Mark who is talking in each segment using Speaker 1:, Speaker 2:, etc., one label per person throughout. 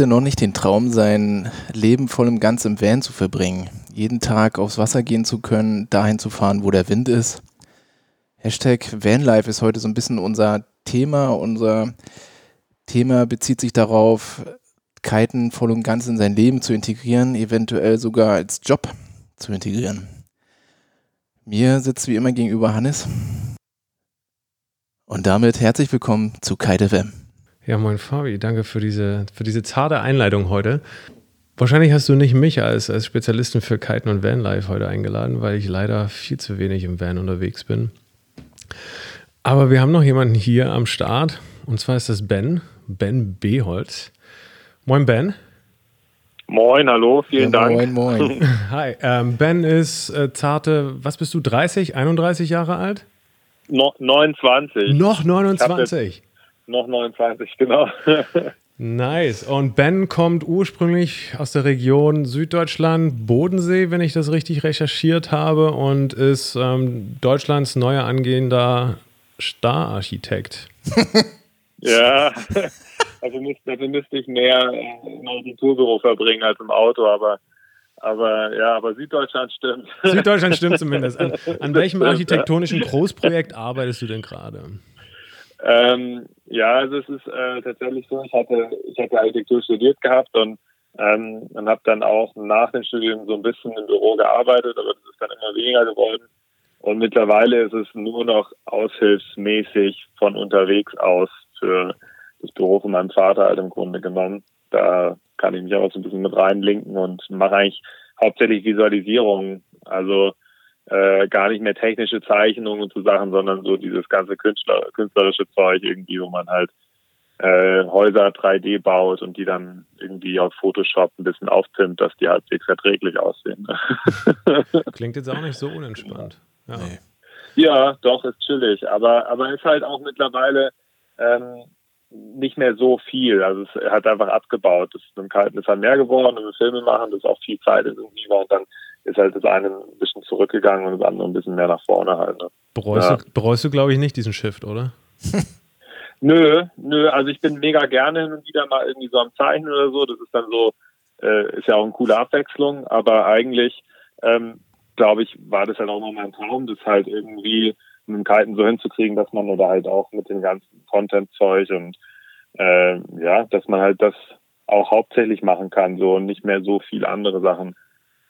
Speaker 1: Hatte noch nicht den Traum, sein Leben voll und ganz im Van zu verbringen? Jeden Tag aufs Wasser gehen zu können, dahin zu fahren, wo der Wind ist? Hashtag Vanlife ist heute so ein bisschen unser Thema. Unser Thema bezieht sich darauf, Kiten voll und ganz in sein Leben zu integrieren, eventuell sogar als Job zu integrieren. Mir sitzt wie immer gegenüber Hannes. Und damit herzlich willkommen zu Kite FM.
Speaker 2: Ja, moin Fabi, danke für diese, für diese zarte Einleitung heute. Wahrscheinlich hast du nicht mich als, als Spezialisten für Kiten und Vanlife heute eingeladen, weil ich leider viel zu wenig im Van unterwegs bin. Aber wir haben noch jemanden hier am Start und zwar ist das Ben, Ben Beholz. Moin Ben.
Speaker 3: Moin, hallo, vielen ja, Dank.
Speaker 1: Moin, moin.
Speaker 2: Hi, ähm, Ben ist äh, zarte, was bist du, 30, 31 Jahre alt?
Speaker 3: No, 29.
Speaker 2: Noch 29?
Speaker 3: Noch 29, genau.
Speaker 2: nice. Und Ben kommt ursprünglich aus der Region Süddeutschland, Bodensee, wenn ich das richtig recherchiert habe, und ist ähm, Deutschlands neuer angehender Stararchitekt.
Speaker 3: ja, also müsste, dafür müsste ich mehr im Architekturbüro verbringen als im Auto, aber aber ja, aber Süddeutschland stimmt.
Speaker 2: Süddeutschland stimmt zumindest. An, an welchem architektonischen Großprojekt arbeitest du denn gerade?
Speaker 3: Ähm, ja, also es ist äh, tatsächlich so, ich hatte, ich hatte Architektur studiert gehabt und, ähm, und habe dann auch nach dem Studium so ein bisschen im Büro gearbeitet, aber das ist dann immer weniger geworden. Und mittlerweile ist es nur noch aushilfsmäßig von unterwegs aus für das Büro von meinem Vater halt im Grunde genommen. Da kann ich mich auch so ein bisschen mit reinlinken und mache eigentlich hauptsächlich Visualisierungen. Also äh, gar nicht mehr technische Zeichnungen und so Sachen, sondern so dieses ganze Künstler, künstlerische Zeug irgendwie, wo man halt äh, Häuser 3D baut und die dann irgendwie auf Photoshop ein bisschen aufpimmt, dass die halbwegs verträglich aussehen.
Speaker 2: Klingt jetzt auch nicht so unentspannt.
Speaker 3: Ja, nee. ja doch, ist chillig, aber, aber ist halt auch mittlerweile ähm, nicht mehr so viel. Also es hat einfach abgebaut. Es ist im Kalten ist halt mehr geworden und wir Filme machen, das ist auch viel Zeit irgendwie war und dann ist halt das eine ein bisschen zurückgegangen und das andere ein bisschen mehr nach vorne halt. Ne?
Speaker 2: Bereust, ja. du, bereust du, glaube ich, nicht diesen Shift, oder?
Speaker 3: nö, nö, also ich bin mega gerne hin und wieder mal irgendwie so am Zeichnen oder so. Das ist dann so, äh, ist ja auch eine coole Abwechslung, aber eigentlich, ähm, glaube ich, war das halt auch noch mein Traum, das halt irgendwie mit dem Kiten so hinzukriegen, dass man oder halt auch mit dem ganzen Content-Zeug und äh, ja, dass man halt das auch hauptsächlich machen kann, so und nicht mehr so viele andere Sachen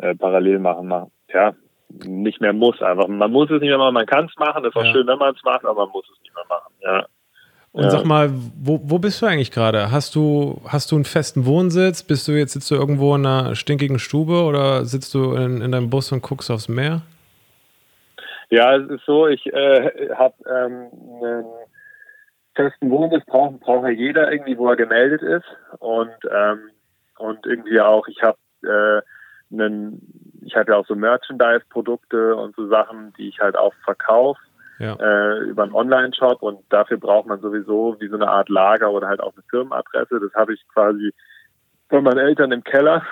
Speaker 3: äh, parallel machen. machen. Ja, nicht mehr muss einfach. Man muss es nicht mehr machen, man kann es machen, das ist auch ja. schön, wenn man es macht, aber man muss es nicht mehr machen. Ja.
Speaker 2: Und ja. sag mal, wo, wo bist du eigentlich gerade? Hast du, hast du einen festen Wohnsitz? Bist du jetzt sitzt du irgendwo in einer stinkigen Stube oder sitzt du in, in deinem Bus und guckst aufs Meer?
Speaker 3: Ja, es ist so, ich äh, habe ähm, einen festen Wohnsitz, braucht braucht ja jeder irgendwie, wo er gemeldet ist. Und, ähm, und irgendwie auch, ich habe äh, einen, ich habe ja auch so Merchandise-Produkte und so Sachen, die ich halt auch verkaufe. Ja. Äh, über einen Online-Shop und dafür braucht man sowieso wie so eine Art Lager oder halt auch eine Firmenadresse. Das habe ich quasi von meinen Eltern im Keller.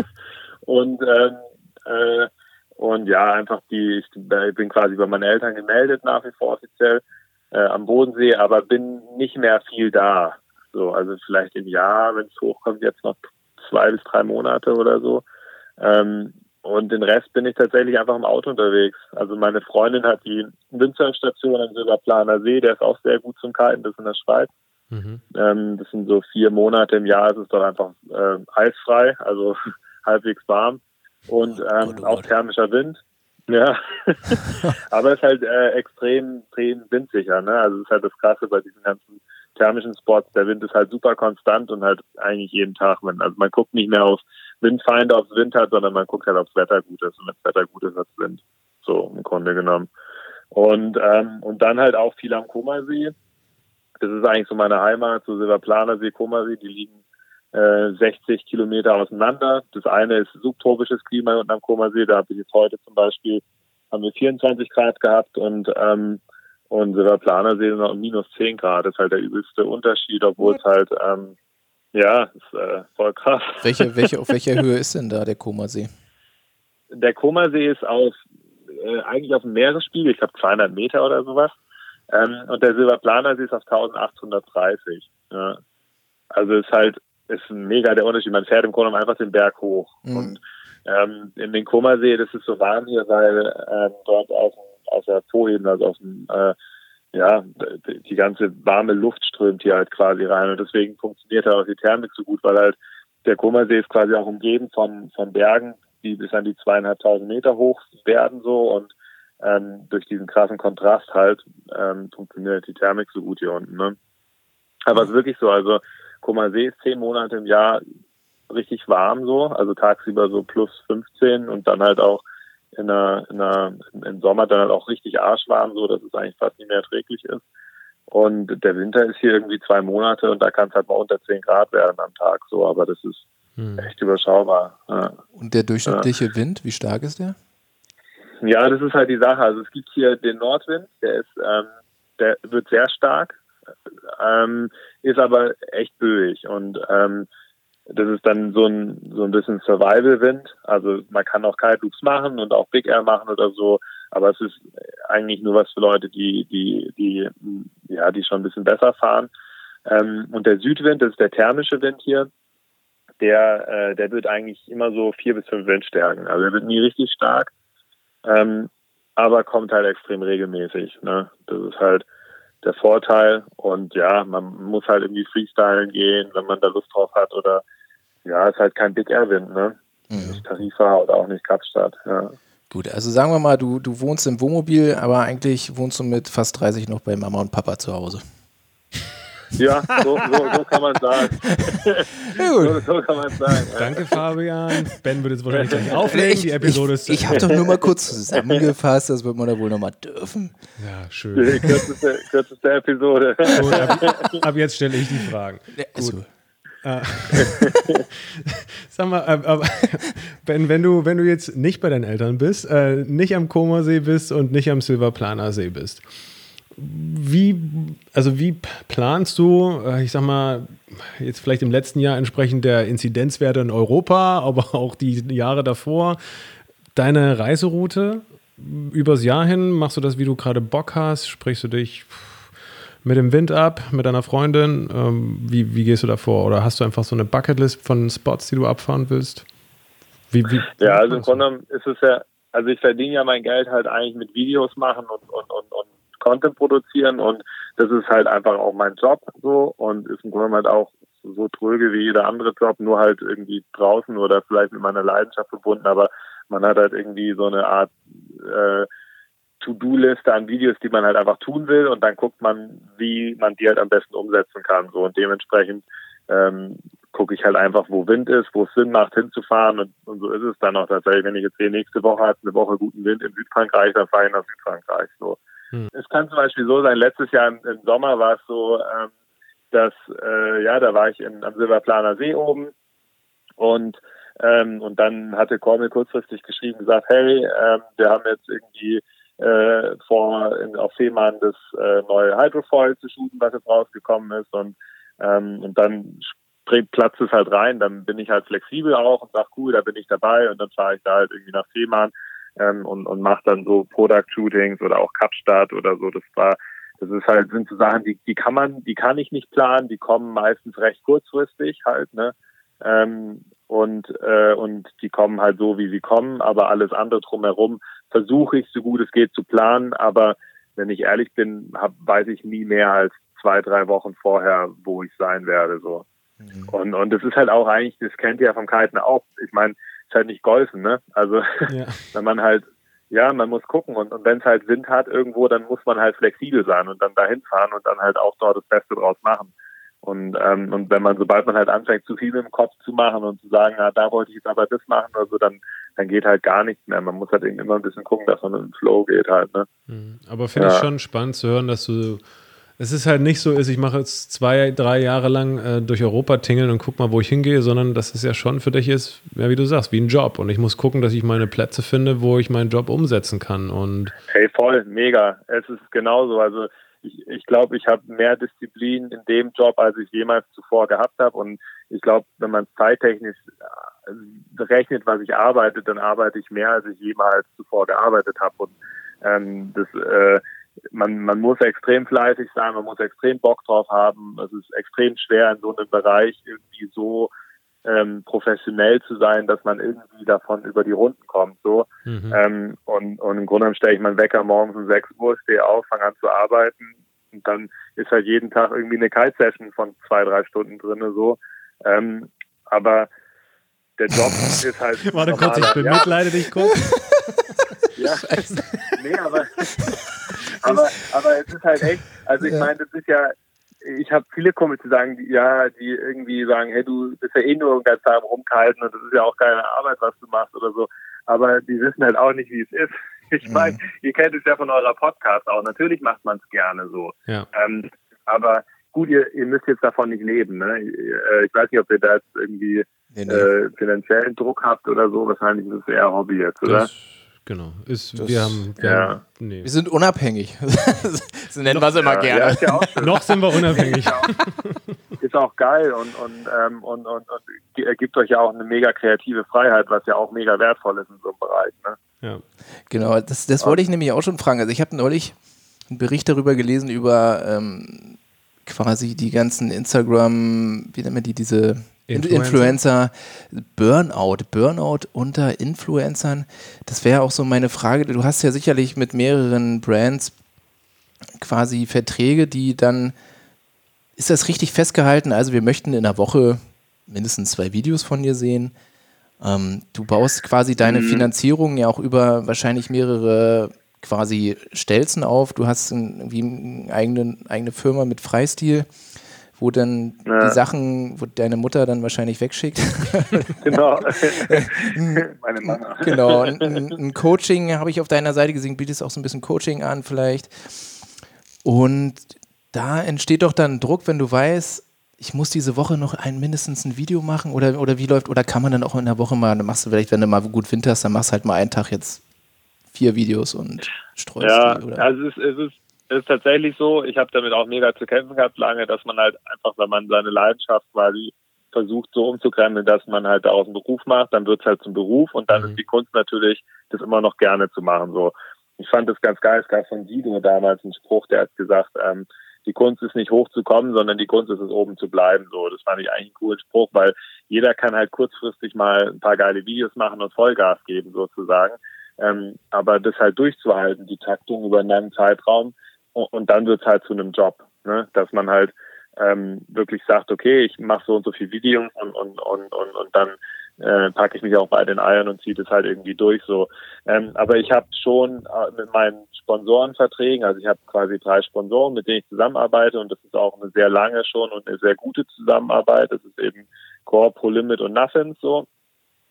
Speaker 3: und ähm, äh, und ja, einfach die, ich bin quasi bei meinen Eltern gemeldet nach wie vor offiziell äh, am Bodensee, aber bin nicht mehr viel da. So, also vielleicht im Jahr, wenn es hochkommt, jetzt noch zwei bis drei Monate oder so. Ähm, und den Rest bin ich tatsächlich einfach im Auto unterwegs. Also meine Freundin hat die Winzerstation am Silberplaner See, der ist auch sehr gut zum Kiten, das ist in der Schweiz. Mhm. Ähm, das sind so vier Monate im Jahr, es ist dort einfach äh, eisfrei, also halbwegs warm und ähm, auch thermischer Wind. Ja, aber es ist halt äh, extrem, extrem windsicher. Ne? Also es ist halt das Krasse bei diesen ganzen thermischen Spots. Der Wind ist halt super konstant und halt eigentlich jeden Tag. Man, also man guckt nicht mehr auf Windfeinde, ob es Wind hat, sondern man guckt halt, ob das Wetter gut ist. Und wenn das Wetter gut ist, hat es Wind. So im Grunde genommen. Und, ähm, und dann halt auch viel am Komasee. Das ist eigentlich so meine Heimat, so Silberplanersee, Komasee, die liegen 60 äh, Kilometer auseinander. Das eine ist subtropisches Klima unten am Komasee. Da habe ich jetzt heute zum Beispiel haben wir 24 Grad gehabt und ähm, und Silberplanersee noch minus 10 Grad. Das ist halt der übelste Unterschied, obwohl es halt ähm, ja, ist äh, voll krass.
Speaker 1: Welche, welche, auf welcher Höhe ist denn da der Komasee?
Speaker 3: Der Komasee ist auf, äh, eigentlich auf dem Meeresspiegel, ich glaube 200 Meter oder sowas. Ähm, und der Silberplanersee ist auf 1830. Ja. Also ist halt ist mega der Unterschied. Man fährt im Grunde einfach den Berg hoch. Mhm. Und ähm, in den Kummersee, das ist so warm hier, weil ähm, dort aus, aus der Vorebene, also aus dem, äh, ja, die ganze warme Luft strömt hier halt quasi rein. Und deswegen funktioniert halt auch die Thermik so gut, weil halt der Kummersee ist quasi auch umgeben von, von Bergen, die bis an die zweieinhalbtausend Meter hoch werden so und ähm, durch diesen krassen Kontrast halt ähm, funktioniert die Thermik so gut hier unten. Ne? Aber es ist wirklich so, also See ist zehn Monate im Jahr richtig warm so, also tagsüber so plus 15 und dann halt auch in der, in der, im Sommer dann halt auch richtig arschwarm, so dass es eigentlich fast nicht mehr erträglich ist. Und der Winter ist hier irgendwie zwei Monate und da kann es halt mal unter 10 Grad werden am Tag, so, aber das ist hm. echt überschaubar. Ja.
Speaker 1: Und der durchschnittliche ja. Wind, wie stark ist der?
Speaker 3: Ja, das ist halt die Sache. Also es gibt hier den Nordwind, der ist, ähm, der wird sehr stark, ähm, ist aber echt böig und ähm, das ist dann so ein so ein bisschen Survival-Wind. Also man kann auch Kaltloops machen und auch Big Air machen oder so, aber es ist eigentlich nur was für Leute, die die die ja die schon ein bisschen besser fahren. Ähm, und der Südwind, das ist der thermische Wind hier, der äh, der wird eigentlich immer so vier bis fünf Windstärken. Also er wird nie richtig stark, ähm, aber kommt halt extrem regelmäßig. Ne? Das ist halt der Vorteil. Und ja, man muss halt irgendwie freestylen gehen, wenn man da Lust drauf hat. Oder ja, ist halt kein Big Air Wind, ne? Mhm. Nicht Tarifa oder auch nicht Kapstadt, ja.
Speaker 1: Gut, also sagen wir mal, du, du wohnst im Wohnmobil, aber eigentlich wohnst du mit fast 30 noch bei Mama und Papa zu Hause.
Speaker 3: Ja, so, so, so kann man sagen. Ja, so, so, kann man sagen.
Speaker 2: Danke, Fabian. Ben wird jetzt wahrscheinlich gleich auflegen.
Speaker 1: Ich,
Speaker 2: die Episode
Speaker 1: ich, ist. Ich habe doch nur mal kurz zusammengefasst, das wird man da wohl nochmal dürfen.
Speaker 2: Ja, schön.
Speaker 3: Die kürzeste, kürzeste Episode.
Speaker 2: Gut, ab, ab, jetzt stelle ich die Fragen. Ja, Gut. Äh, sag mal, äh, Ben, wenn du, wenn du jetzt nicht bei deinen Eltern bist, äh, nicht am Comersee bist und nicht am Silberplaner See bist, wie, also wie planst du, äh, ich sag mal, jetzt vielleicht im letzten Jahr entsprechend der Inzidenzwerte in Europa, aber auch die Jahre davor, deine Reiseroute übers Jahr hin? Machst du das, wie du gerade Bock hast? Sprichst du dich mit dem Wind ab, mit deiner Freundin? Ähm, wie, wie gehst du da vor? Oder hast du einfach so eine Bucketlist von Spots, die du abfahren willst?
Speaker 3: Wie, wie, ja, also im Grunde genommen ist es ja, also ich verdiene ja mein Geld halt eigentlich mit Videos machen und, und, und, und Content produzieren und das ist halt einfach auch mein Job so und ist im Grunde halt auch so tröge wie jeder andere Job, nur halt irgendwie draußen oder vielleicht mit meiner Leidenschaft verbunden, aber man hat halt irgendwie so eine Art äh, To-Do-Liste an Videos, die man halt einfach tun will und dann guckt man, wie man die halt am besten umsetzen kann. So und dementsprechend ähm, gucke ich halt einfach, wo Wind ist, wo es Sinn macht, hinzufahren und, und so ist es dann auch tatsächlich. Wenn ich jetzt sehe, nächste Woche hat eine Woche guten Wind in Südfrankreich, dann fahre ich nach Südfrankreich. So. Hm. Es kann zum Beispiel so sein, letztes Jahr im, im Sommer war es so, ähm, dass, äh, ja, da war ich in, am Silberplaner See oben und ähm, und dann hatte Cormel kurzfristig geschrieben, gesagt, hey, ähm, wir haben jetzt irgendwie äh, vor, in, auf Fehmarn das äh, neue Hydrofoil zu shooten, was jetzt rausgekommen ist und ähm, und dann platzt es halt rein, dann bin ich halt flexibel auch und sag cool, da bin ich dabei und dann fahre ich da halt irgendwie nach Fehmarn ähm, und, und mache dann so Product-Shootings oder auch Kapstadt oder so. Das war, das ist halt, sind so Sachen, die, die kann man, die kann ich nicht planen, die kommen meistens recht kurzfristig halt, ne? Ähm, und, äh, und die kommen halt so, wie sie kommen, aber alles andere drumherum versuche ich so gut es geht zu planen, aber wenn ich ehrlich bin, hab, weiß ich nie mehr als zwei, drei Wochen vorher, wo ich sein werde. so. Mhm. Und, und das ist halt auch eigentlich, das kennt ihr ja vom Kiten auch. Ich meine, ist halt nicht golfen, ne? Also ja. wenn man halt, ja, man muss gucken und, und wenn es halt Wind hat irgendwo, dann muss man halt flexibel sein und dann dahin fahren und dann halt auch dort das Beste draus machen. Und, ähm, und wenn man, sobald man halt anfängt, zu viel im Kopf zu machen und zu sagen, na, da wollte ich jetzt aber das machen oder so, dann, dann geht halt gar nichts mehr. Man muss halt immer ein bisschen gucken, dass man im Flow geht halt, ne?
Speaker 2: Mhm. Aber finde ja. ich schon spannend zu hören, dass du es ist halt nicht so, ist, ich mache jetzt zwei, drei Jahre lang äh, durch Europa tingeln und guck mal, wo ich hingehe, sondern dass es ja schon für dich ist, ja, wie du sagst, wie ein Job. Und ich muss gucken, dass ich meine Plätze finde, wo ich meinen Job umsetzen kann. Und
Speaker 3: hey, voll, mega. Es ist genauso. Also ich, ich glaube, ich habe mehr Disziplin in dem Job, als ich jemals zuvor gehabt habe. Und ich glaube, wenn man zeittechnisch äh, rechnet, was ich arbeite, dann arbeite ich mehr, als ich jemals zuvor gearbeitet habe. Und ähm, das äh, man, man muss extrem fleißig sein, man muss extrem Bock drauf haben. Es ist extrem schwer in so einem Bereich irgendwie so ähm, professionell zu sein, dass man irgendwie davon über die Runden kommt. So. Mhm. Ähm, und, und im Grunde genommen stelle ich meinen Wecker morgens um 6 Uhr, stehe auf, fange an zu arbeiten und dann ist halt jeden Tag irgendwie eine Kite-Session von zwei, drei Stunden drin. So. Ähm, aber der Job ist halt.
Speaker 2: Warte kurz, ich bemitleide ja. dich kurz.
Speaker 3: ja, nee, aber, aber, aber es ist halt echt, also ich meine, das ist ja, ich habe viele Kumpels, die sagen, ja, die irgendwie sagen, hey, du bist ja eh nur den ganzen Tag rumgehalten und das ist ja auch keine Arbeit, was du machst oder so. Aber die wissen halt auch nicht, wie es ist. Ich meine, mhm. ihr kennt es ja von eurer Podcast auch. Natürlich macht man es gerne so.
Speaker 2: Ja.
Speaker 3: Ähm, aber gut, ihr, ihr müsst jetzt davon nicht leben. Ne? Äh, ich weiß nicht, ob ihr da jetzt irgendwie nee, nee. Äh, finanziellen Druck habt oder so. Wahrscheinlich ist es eher Hobby jetzt, oder? Das
Speaker 2: Genau. Ist, das, wir haben,
Speaker 1: wir, ja. haben, nee. wir sind unabhängig. so nennen wir es immer gerne.
Speaker 2: Ja, ja Noch sind wir unabhängig.
Speaker 3: ist auch geil und, und, ähm, und, und, und gibt euch ja auch eine mega kreative Freiheit, was ja auch mega wertvoll ist in so einem Bereich. Ne?
Speaker 2: Ja.
Speaker 1: Genau, das, das wollte ich nämlich auch schon fragen. Also ich habe neulich einen Bericht darüber gelesen, über ähm, quasi die ganzen Instagram, wie nennt man die, diese Influencer. Influencer, Burnout, Burnout unter Influencern. Das wäre auch so meine Frage. Du hast ja sicherlich mit mehreren Brands quasi Verträge, die dann, ist das richtig festgehalten? Also wir möchten in der Woche mindestens zwei Videos von dir sehen. Ähm, du baust quasi deine mhm. Finanzierung ja auch über wahrscheinlich mehrere quasi Stelzen auf. Du hast irgendwie eine eigene, eigene Firma mit Freistil wo dann ja. die Sachen, wo deine Mutter dann wahrscheinlich wegschickt.
Speaker 3: genau. Meine Mama.
Speaker 1: Genau. Ein, ein Coaching habe ich auf deiner Seite gesehen, bietest auch so ein bisschen Coaching an vielleicht. Und da entsteht doch dann Druck, wenn du weißt, ich muss diese Woche noch ein mindestens ein Video machen oder, oder wie läuft, oder kann man dann auch in der Woche mal, dann machst du vielleicht, wenn du mal gut Wind hast, dann machst du halt mal einen Tag jetzt vier Videos und streust
Speaker 3: ja,
Speaker 1: die?
Speaker 3: Also es ist, es ist ist tatsächlich so, ich habe damit auch mega zu kämpfen gehabt lange, dass man halt einfach, wenn man seine Leidenschaft quasi versucht so umzukrempeln, dass man halt daraus einen Beruf macht, dann wird es halt zum Beruf und dann mhm. ist die Kunst natürlich, das immer noch gerne zu machen. So, ich fand das ganz geil, es gab von Guido damals einen Spruch, der hat gesagt, ähm, die Kunst ist nicht hochzukommen, sondern die Kunst ist es oben zu bleiben. So, das fand ich eigentlich einen coolen Spruch, weil jeder kann halt kurzfristig mal ein paar geile Videos machen und Vollgas geben sozusagen. Ähm, aber das halt durchzuhalten, die Taktung über einen langen Zeitraum, und dann wird es halt zu einem Job, ne? dass man halt ähm, wirklich sagt, okay, ich mache so und so viele Videos und, und, und, und, und dann äh, packe ich mich auch bei den Eiern und ziehe das halt irgendwie durch so. Ähm, aber ich habe schon äh, mit meinen Sponsorenverträgen, also ich habe quasi drei Sponsoren, mit denen ich zusammenarbeite und das ist auch eine sehr lange schon und eine sehr gute Zusammenarbeit. Das ist eben Core, Pro Limit und Nothings so.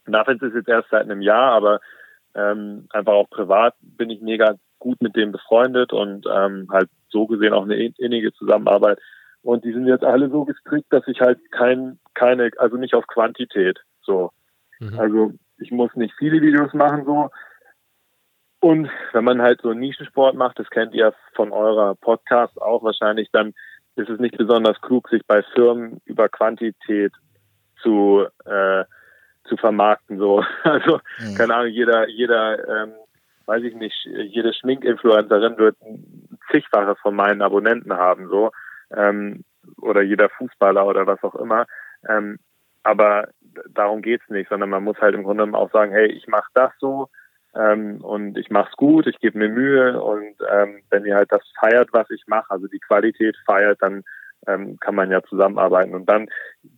Speaker 3: Nothings ist jetzt erst seit einem Jahr, aber ähm, einfach auch privat bin ich mega gut mit dem befreundet und ähm, halt so gesehen auch eine innige Zusammenarbeit. Und die sind jetzt alle so gestrickt, dass ich halt kein, keine, also nicht auf Quantität so. Mhm. Also ich muss nicht viele Videos machen so. Und wenn man halt so Nischensport macht, das kennt ihr von eurer Podcast auch wahrscheinlich, dann ist es nicht besonders klug, sich bei Firmen über Quantität zu äh, zu vermarkten so. Also mhm. keine Ahnung, jeder jeder ähm, weiß ich nicht, jede Schminkinfluencerin wird zigfache von meinen Abonnenten haben, so, ähm, oder jeder Fußballer oder was auch immer. Ähm, aber darum geht's nicht, sondern man muss halt im Grunde auch sagen, hey, ich mache das so ähm, und ich mache es gut, ich gebe mir Mühe und ähm, wenn ihr halt das feiert, was ich mache, also die Qualität feiert, dann ähm, kann man ja zusammenarbeiten. Und dann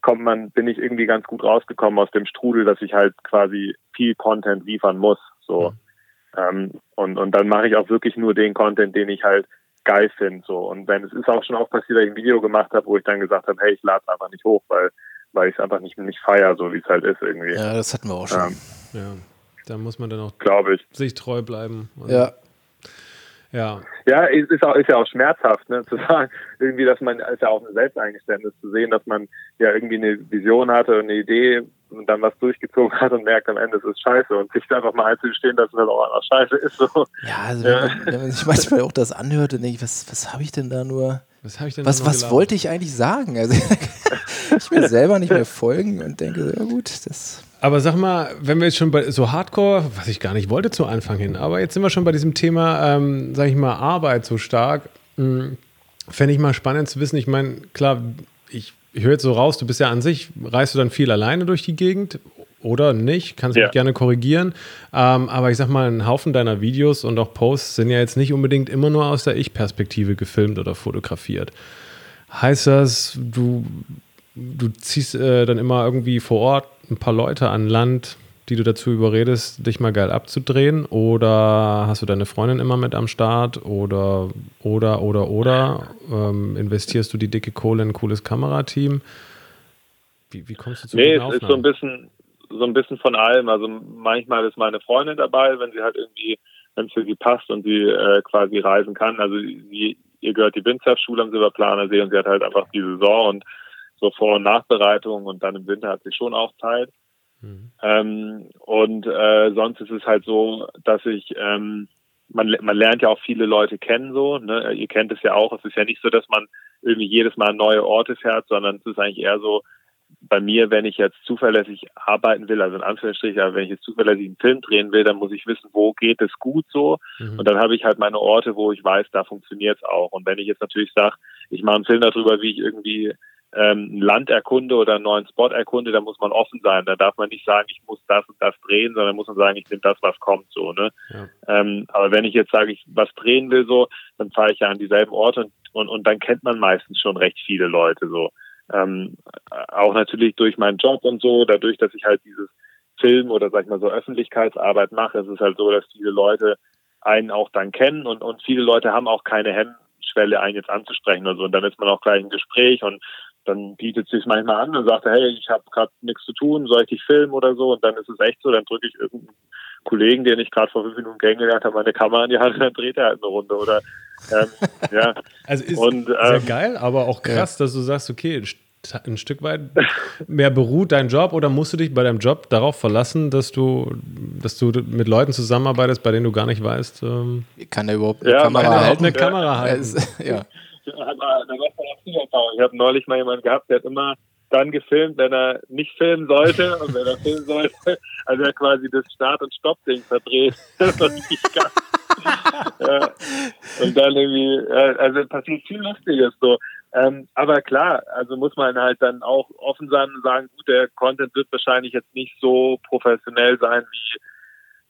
Speaker 3: kommt man, bin ich irgendwie ganz gut rausgekommen aus dem Strudel, dass ich halt quasi viel Content liefern muss. So. Mhm. Ähm, und, und dann mache ich auch wirklich nur den Content, den ich halt geil finde. So. Und wenn es ist auch schon auch passiert, dass ich ein Video gemacht habe, wo ich dann gesagt habe, hey, ich lade es einfach nicht hoch, weil, weil ich es einfach nicht, nicht feiere, so wie es halt ist irgendwie.
Speaker 1: Ja, das hatten wir auch schon.
Speaker 2: Ähm, ja, da muss man dann auch
Speaker 3: ich.
Speaker 2: sich treu bleiben.
Speaker 1: ja.
Speaker 2: Ja.
Speaker 3: Ja, ist, ist, auch, ist ja auch schmerzhaft, ne, zu sagen, irgendwie, dass man, ist ja auch ein Selbsteingeständnis zu sehen, dass man ja irgendwie eine Vision hatte und eine Idee und dann was durchgezogen hat und merkt am Ende, es ist scheiße und sich einfach mal einzustehen, dass es halt auch einfach scheiße ist. So.
Speaker 1: Ja, also ja. Wenn, man, wenn, man, sich manchmal auch das anhört, dann denke ich, was, was habe ich denn da nur,
Speaker 2: was, ich denn
Speaker 1: was, was wollte ich eigentlich sagen? Also ich will selber nicht mehr folgen und denke, ja gut, das
Speaker 2: Aber sag mal, wenn wir jetzt schon bei so Hardcore, was ich gar nicht wollte zu Anfang hin, aber jetzt sind wir schon bei diesem Thema, ähm, sag ich mal, Arbeit so stark. Hm, Fände ich mal spannend zu wissen. Ich meine, klar, ich, ich höre jetzt so raus, du bist ja an sich, reist du dann viel alleine durch die Gegend oder nicht? Kannst du ja. mich gerne korrigieren. Ähm, aber ich sag mal, ein Haufen deiner Videos und auch Posts sind ja jetzt nicht unbedingt immer nur aus der Ich-Perspektive gefilmt oder fotografiert. Heißt das, du, du ziehst äh, dann immer irgendwie vor Ort ein paar Leute an Land, die du dazu überredest, dich mal geil abzudrehen? Oder hast du deine Freundin immer mit am Start? Oder, oder, oder, oder ähm, investierst du die dicke Kohle in ein cooles Kamerateam?
Speaker 3: Wie, wie kommst du zu Nee, es ist so ein bisschen, so ein bisschen von allem. Also manchmal ist meine Freundin dabei, wenn sie halt irgendwie, wenn es für sie passt und sie äh, quasi reisen kann. Also sie, ihr gehört die Windsurfschule am Silberplaner See und sie hat halt einfach die Saison und so Vor- und Nachbereitung und dann im Winter hat sie schon auch Zeit. Mhm. Ähm, und äh, sonst ist es halt so, dass ich, ähm, man, man lernt ja auch viele Leute kennen so, ne? ihr kennt es ja auch, es ist ja nicht so, dass man irgendwie jedes Mal neue Orte fährt, sondern es ist eigentlich eher so, bei mir, wenn ich jetzt zuverlässig arbeiten will, also in Anführungsstrichen, aber wenn ich jetzt zuverlässig einen Film drehen will, dann muss ich wissen, wo geht es gut so. Mhm. Und dann habe ich halt meine Orte, wo ich weiß, da funktioniert es auch. Und wenn ich jetzt natürlich sage, ich mache einen Film darüber, wie ich irgendwie ähm, ein Land erkunde oder einen neuen Spot erkunde, dann muss man offen sein. Da darf man nicht sagen, ich muss das und das drehen, sondern muss man sagen, ich nehme das, was kommt so. Ne? Ja. Ähm, aber wenn ich jetzt sage, ich was drehen will so, dann fahre ich ja an dieselben Orte und, und, und dann kennt man meistens schon recht viele Leute so. Ähm, auch natürlich durch meinen Job und so, dadurch, dass ich halt dieses Film oder sag ich mal so Öffentlichkeitsarbeit mache, ist es halt so, dass viele Leute einen auch dann kennen und, und viele Leute haben auch keine Hemmschwelle, einen jetzt anzusprechen oder so. Und dann ist man auch gleich im Gespräch und dann bietet es sich manchmal an und sagt, hey, ich habe gerade nichts zu tun, soll ich dich filmen oder so? Und dann ist es echt so, dann drücke ich irgendeinen Kollegen, den ich gerade vor fünf Minuten kennengelernt habe, meine Kamera in die Hand und dann dreht er halt eine Runde. Oder ähm, ja.
Speaker 2: Also ist und, ähm, sehr geil, aber auch krass, ja. dass du sagst, okay, ein Stück weit mehr beruht dein Job oder musst du dich bei deinem Job darauf verlassen, dass du, dass du mit Leuten zusammenarbeitest, bei denen du gar nicht weißt, ähm,
Speaker 1: kann der überhaupt eine ja, Kamera halten?
Speaker 2: Eine Kamera halten.
Speaker 3: ja. Ich habe neulich mal jemanden gehabt, der hat immer dann gefilmt, wenn er nicht filmen sollte und wenn er filmen sollte, also er quasi das Start- und Stopp-Ding verdreht. Ja. Und dann irgendwie, also passiert viel Lustiges so. Ähm, aber klar, also muss man halt dann auch offen sein und sagen, gut, der Content wird wahrscheinlich jetzt nicht so professionell sein wie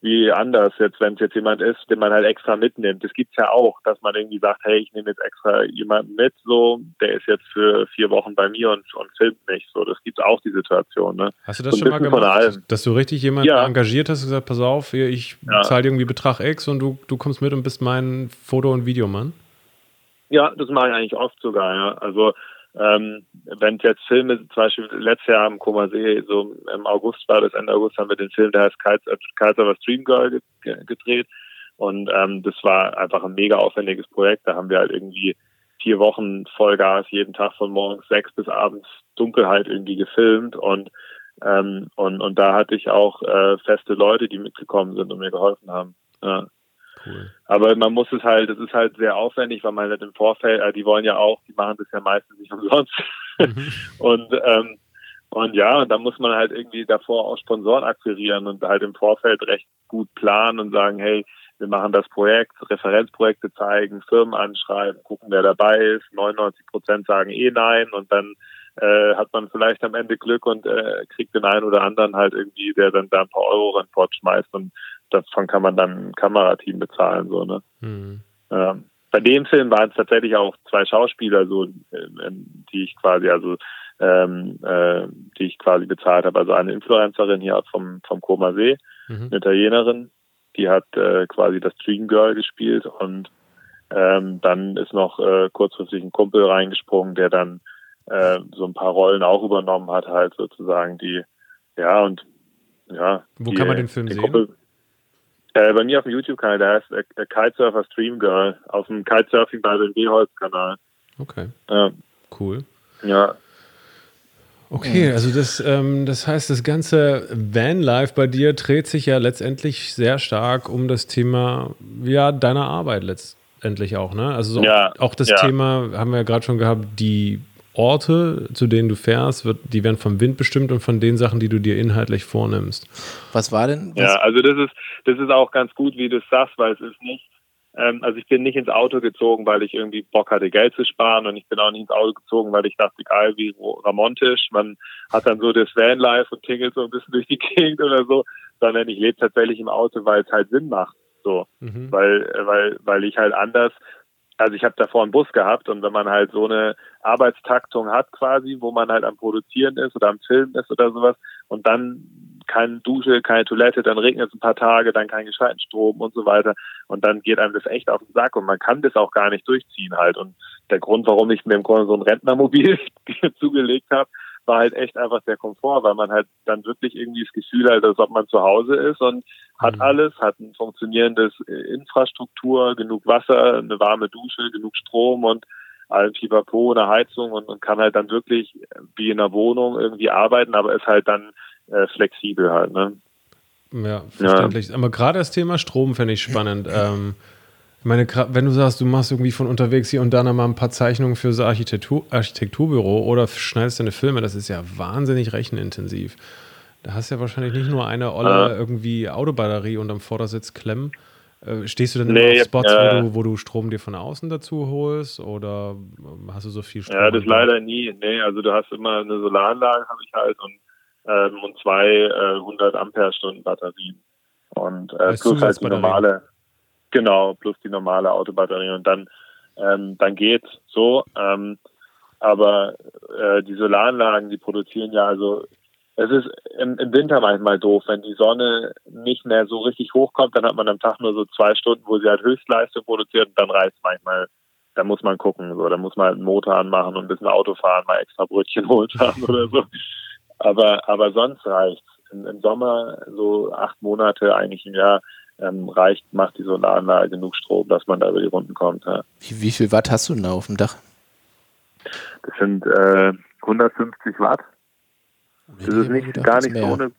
Speaker 3: wie anders jetzt, wenn es jetzt jemand ist, den man halt extra mitnimmt. Das gibt's ja auch, dass man irgendwie sagt, hey, ich nehme jetzt extra jemanden mit, so, der ist jetzt für vier Wochen bei mir und, und filmt mich. So, das gibt's auch die Situation. Ne?
Speaker 2: Hast du das so schon mal gemacht, dass du richtig jemanden ja. engagiert hast und gesagt, pass auf, ich ja. zahle irgendwie Betrag X und du, du kommst mit und bist mein Foto- und Videomann?
Speaker 3: Ja, das mache ich eigentlich oft sogar, ja. Also ähm, wenn jetzt Filme, zum Beispiel letztes Jahr am Koma See, so im August war das, Ende August haben wir den Film, der heißt Kaiser Stream Girl gedreht. Und ähm, das war einfach ein mega aufwendiges Projekt. Da haben wir halt irgendwie vier Wochen Vollgas, jeden Tag von morgens sechs bis abends Dunkelheit irgendwie gefilmt und ähm, und, und da hatte ich auch äh, feste Leute, die mitgekommen sind und mir geholfen haben. Ja. Cool. Aber man muss es halt, es ist halt sehr aufwendig, weil man halt im Vorfeld, äh, die wollen ja auch, die machen das ja meistens nicht umsonst. Mhm. und ähm, und ja, und da muss man halt irgendwie davor auch Sponsoren akquirieren und halt im Vorfeld recht gut planen und sagen, hey, wir machen das Projekt, Referenzprojekte zeigen, Firmen anschreiben, gucken, wer dabei ist. 99 Prozent sagen eh nein und dann äh, hat man vielleicht am Ende Glück und äh, kriegt den einen oder anderen halt irgendwie, der dann da ein paar Euro in Port schmeißt und davon kann man dann ein Kamerateam bezahlen, so, ne? Mhm. Ähm, bei dem Film waren es tatsächlich auch zwei Schauspieler, so, äh, die ich quasi, also, ähm, äh, die ich quasi bezahlt habe. Also eine Influencerin hier vom, vom Koma See, mhm. eine Italienerin, die hat äh, quasi das Dream Girl gespielt und ähm, dann ist noch äh, kurzfristig ein Kumpel reingesprungen, der dann äh, so ein paar Rollen auch übernommen hat, halt sozusagen die, ja, und ja.
Speaker 2: Wo die, kann man den Film den sehen?
Speaker 3: Kumpel, äh, bei mir auf dem YouTube-Kanal, der heißt äh, Kitesurfer Stream Girl, auf dem Kitesurfing bei dem B-Holz-Kanal.
Speaker 2: Okay. Ja. Cool.
Speaker 3: Ja.
Speaker 2: Okay, also das, ähm, das heißt, das ganze Vanlife bei dir dreht sich ja letztendlich sehr stark um das Thema ja, deiner Arbeit letztendlich auch, ne? Also so ja, auch das ja. Thema, haben wir ja gerade schon gehabt, die Orte, zu denen du fährst, wird, die werden vom Wind bestimmt und von den Sachen, die du dir inhaltlich vornimmst.
Speaker 1: Was war denn? Was
Speaker 3: ja, also das ist, das ist auch ganz gut, wie du es sagst, weil es ist nicht, ähm, also ich bin nicht ins Auto gezogen, weil ich irgendwie Bock hatte, Geld zu sparen und ich bin auch nicht ins Auto gezogen, weil ich dachte, geil, wie Ramontisch, man hat dann so das Vanlife und tingelt so ein bisschen durch die Gegend oder so, sondern ich lebe tatsächlich im Auto, weil es halt Sinn macht. So, mhm. weil, weil, weil ich halt anders also ich habe davor einen Bus gehabt und wenn man halt so eine Arbeitstaktung hat quasi, wo man halt am Produzieren ist oder am Filmen ist oder sowas und dann keine Dusche, keine Toilette, dann regnet es ein paar Tage, dann kein gescheiten Strom und so weiter und dann geht einem das echt auf den Sack und man kann das auch gar nicht durchziehen halt. Und der Grund, warum ich mir im Grunde so ein Rentnermobil zugelegt habe, war halt echt einfach der Komfort, weil man halt dann wirklich irgendwie das Gefühl hat, als ob man zu Hause ist und hat mhm. alles, hat ein funktionierendes äh, Infrastruktur, genug Wasser, eine warme Dusche, genug Strom und allen Pipapo, eine Heizung und, und kann halt dann wirklich wie in einer Wohnung irgendwie arbeiten, aber ist halt dann äh, flexibel halt, ne?
Speaker 2: Ja, verständlich. Ja. Aber gerade das Thema Strom fände ich spannend. ähm, meine, wenn du sagst, du machst irgendwie von unterwegs hier und da mal ein paar Zeichnungen für so Architektur, Architekturbüro oder schneidest deine Filme, das ist ja wahnsinnig rechenintensiv. Da hast du ja wahrscheinlich nicht nur eine olle äh. irgendwie Autobatterie unterm Vordersitz klemmen. Äh, stehst du denn nee, auf Spots, äh, wo, du, wo du Strom dir von außen dazu holst oder ähm, hast du so viel Strom?
Speaker 3: Ja, das leider nie. Nee, also du hast immer eine Solaranlage, habe ich halt, und, ähm, und zwei äh, 100 Ampere-Stunden Batterien. Und äh, plus halt die normale. Genau, plus die normale Autobatterie und dann, ähm, dann geht's so. Ähm, aber äh, die Solaranlagen, die produzieren ja also es ist im, im, Winter manchmal doof, wenn die Sonne nicht mehr so richtig hochkommt, dann hat man am Tag nur so zwei Stunden, wo sie halt Höchstleistung produziert und dann reicht manchmal, da muss man gucken, so, da muss man halt einen Motor anmachen und ein bisschen Auto fahren, mal extra Brötchen holen fahren oder so. Aber, aber sonst reicht's. Im, Im Sommer so acht Monate eigentlich im Jahr ähm, reicht, macht die Solaranlage genug Strom, dass man da über die Runden kommt. Ja.
Speaker 1: Wie, wie viel Watt hast du denn da auf dem Dach?
Speaker 3: Das sind äh, 150 Watt. Das ist nicht, gar nicht mehr. so eine.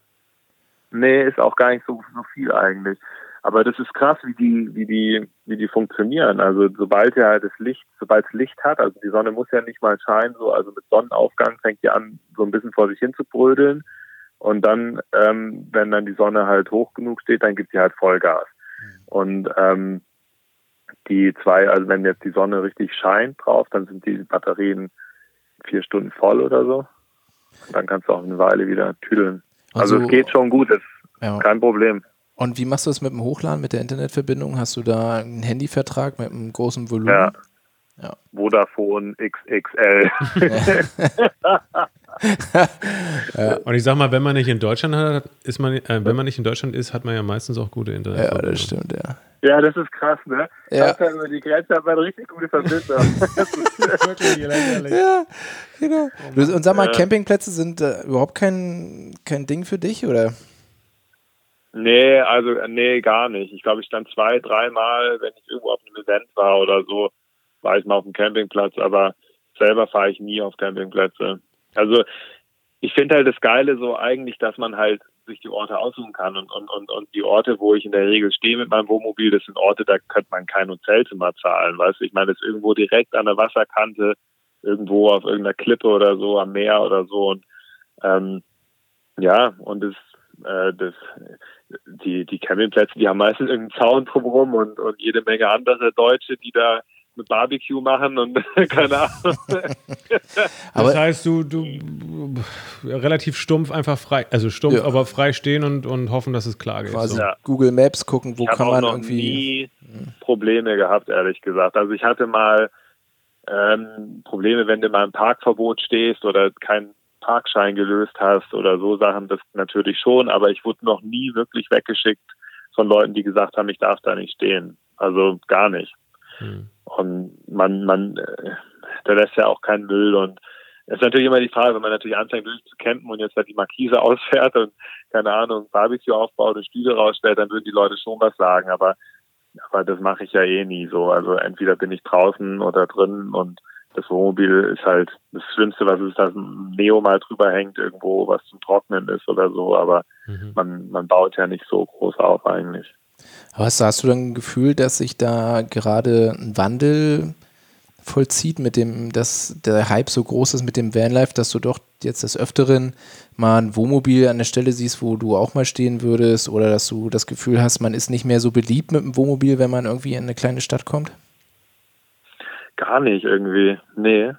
Speaker 3: Nee, ist auch gar nicht so, so viel eigentlich. Aber das ist krass, wie die, wie die, wie die funktionieren. Also sobald ja das Licht, sobald es Licht hat, also die Sonne muss ja nicht mal scheinen, so also mit Sonnenaufgang fängt die an, so ein bisschen vor sich hin zu brödeln. Und dann, ähm, wenn dann die Sonne halt hoch genug steht, dann gibt sie halt Vollgas. Mhm. Und ähm, die zwei, also wenn jetzt die Sonne richtig scheint drauf, dann sind die Batterien vier Stunden voll oder so. Und dann kannst du auch eine Weile wieder tüdeln. Also, also es geht schon gut, ist ja. kein Problem.
Speaker 1: Und wie machst du das mit dem Hochladen, mit der Internetverbindung? Hast du da einen Handyvertrag mit einem großen Volumen?
Speaker 3: Ja. ja. Vodafone XXL.
Speaker 2: ja. Und ich sag mal, wenn man nicht in Deutschland hat, ist man, äh, wenn man nicht in Deutschland ist, hat man ja meistens auch gute Internet.
Speaker 1: Ja, das stimmt, ja.
Speaker 3: Ja, das ist krass, ne? Ja. Halt über die Grenze hat man richtig gute Verbindung.
Speaker 1: ja, genau. Und sag mal, Campingplätze sind äh, überhaupt kein, kein Ding für dich, oder?
Speaker 3: Nee, also nee, gar nicht. Ich glaube, ich stand zwei, dreimal, wenn ich irgendwo auf einem Event war oder so, war ich mal auf dem Campingplatz, aber selber fahre ich nie auf Campingplätze. Also ich finde halt das Geile so eigentlich, dass man halt sich die Orte aussuchen kann und, und, und, und die Orte, wo ich in der Regel stehe mit meinem Wohnmobil, das sind Orte, da könnte man kein Hotelzimmer zahlen, weißt du? Ich meine, das ist irgendwo direkt an der Wasserkante, irgendwo auf irgendeiner Klippe oder so, am Meer oder so und ähm, ja, und das, äh, das, die, die Campingplätze, die haben meistens irgendeinen Zaun drumherum und, und jede Menge andere Deutsche, die da mit Barbecue machen und keine Ahnung.
Speaker 2: das heißt, du, du relativ stumpf einfach frei, also stumpf, ja. aber frei stehen und, und hoffen, dass es klar geht.
Speaker 1: Quasi so. ja. Google Maps gucken, wo
Speaker 3: ich
Speaker 1: kann man
Speaker 3: noch
Speaker 1: irgendwie.
Speaker 3: Nie Probleme gehabt, ehrlich gesagt. Also ich hatte mal ähm, Probleme, wenn du mal im Parkverbot stehst oder keinen Parkschein gelöst hast oder so Sachen, das natürlich schon, aber ich wurde noch nie wirklich weggeschickt von Leuten, die gesagt haben, ich darf da nicht stehen. Also gar nicht. Hm. Und man, man, äh, da lässt ja auch keinen Müll und es ist natürlich immer die Frage, wenn man natürlich anfängt durchzucampen und jetzt halt die Markise ausfährt und keine Ahnung, Barbecue aufbaut und Stühle rausstellt, dann würden die Leute schon was sagen, aber, aber das mache ich ja eh nie so. Also entweder bin ich draußen oder drin und das Wohnmobil ist halt das Schlimmste, was ist, dass ein Neo mal drüber hängt irgendwo, was zum Trocknen ist oder so, aber mhm. man, man baut ja nicht so groß auf eigentlich.
Speaker 1: Aber hast, du dann ein Gefühl, dass sich da gerade ein Wandel vollzieht, mit dem, dass der Hype so groß ist mit dem Vanlife, dass du doch jetzt des Öfteren mal ein Wohnmobil an der Stelle siehst, wo du auch mal stehen würdest oder dass du das Gefühl hast, man ist nicht mehr so beliebt mit dem Wohnmobil, wenn man irgendwie in eine kleine Stadt kommt?
Speaker 3: Gar nicht irgendwie. Nee.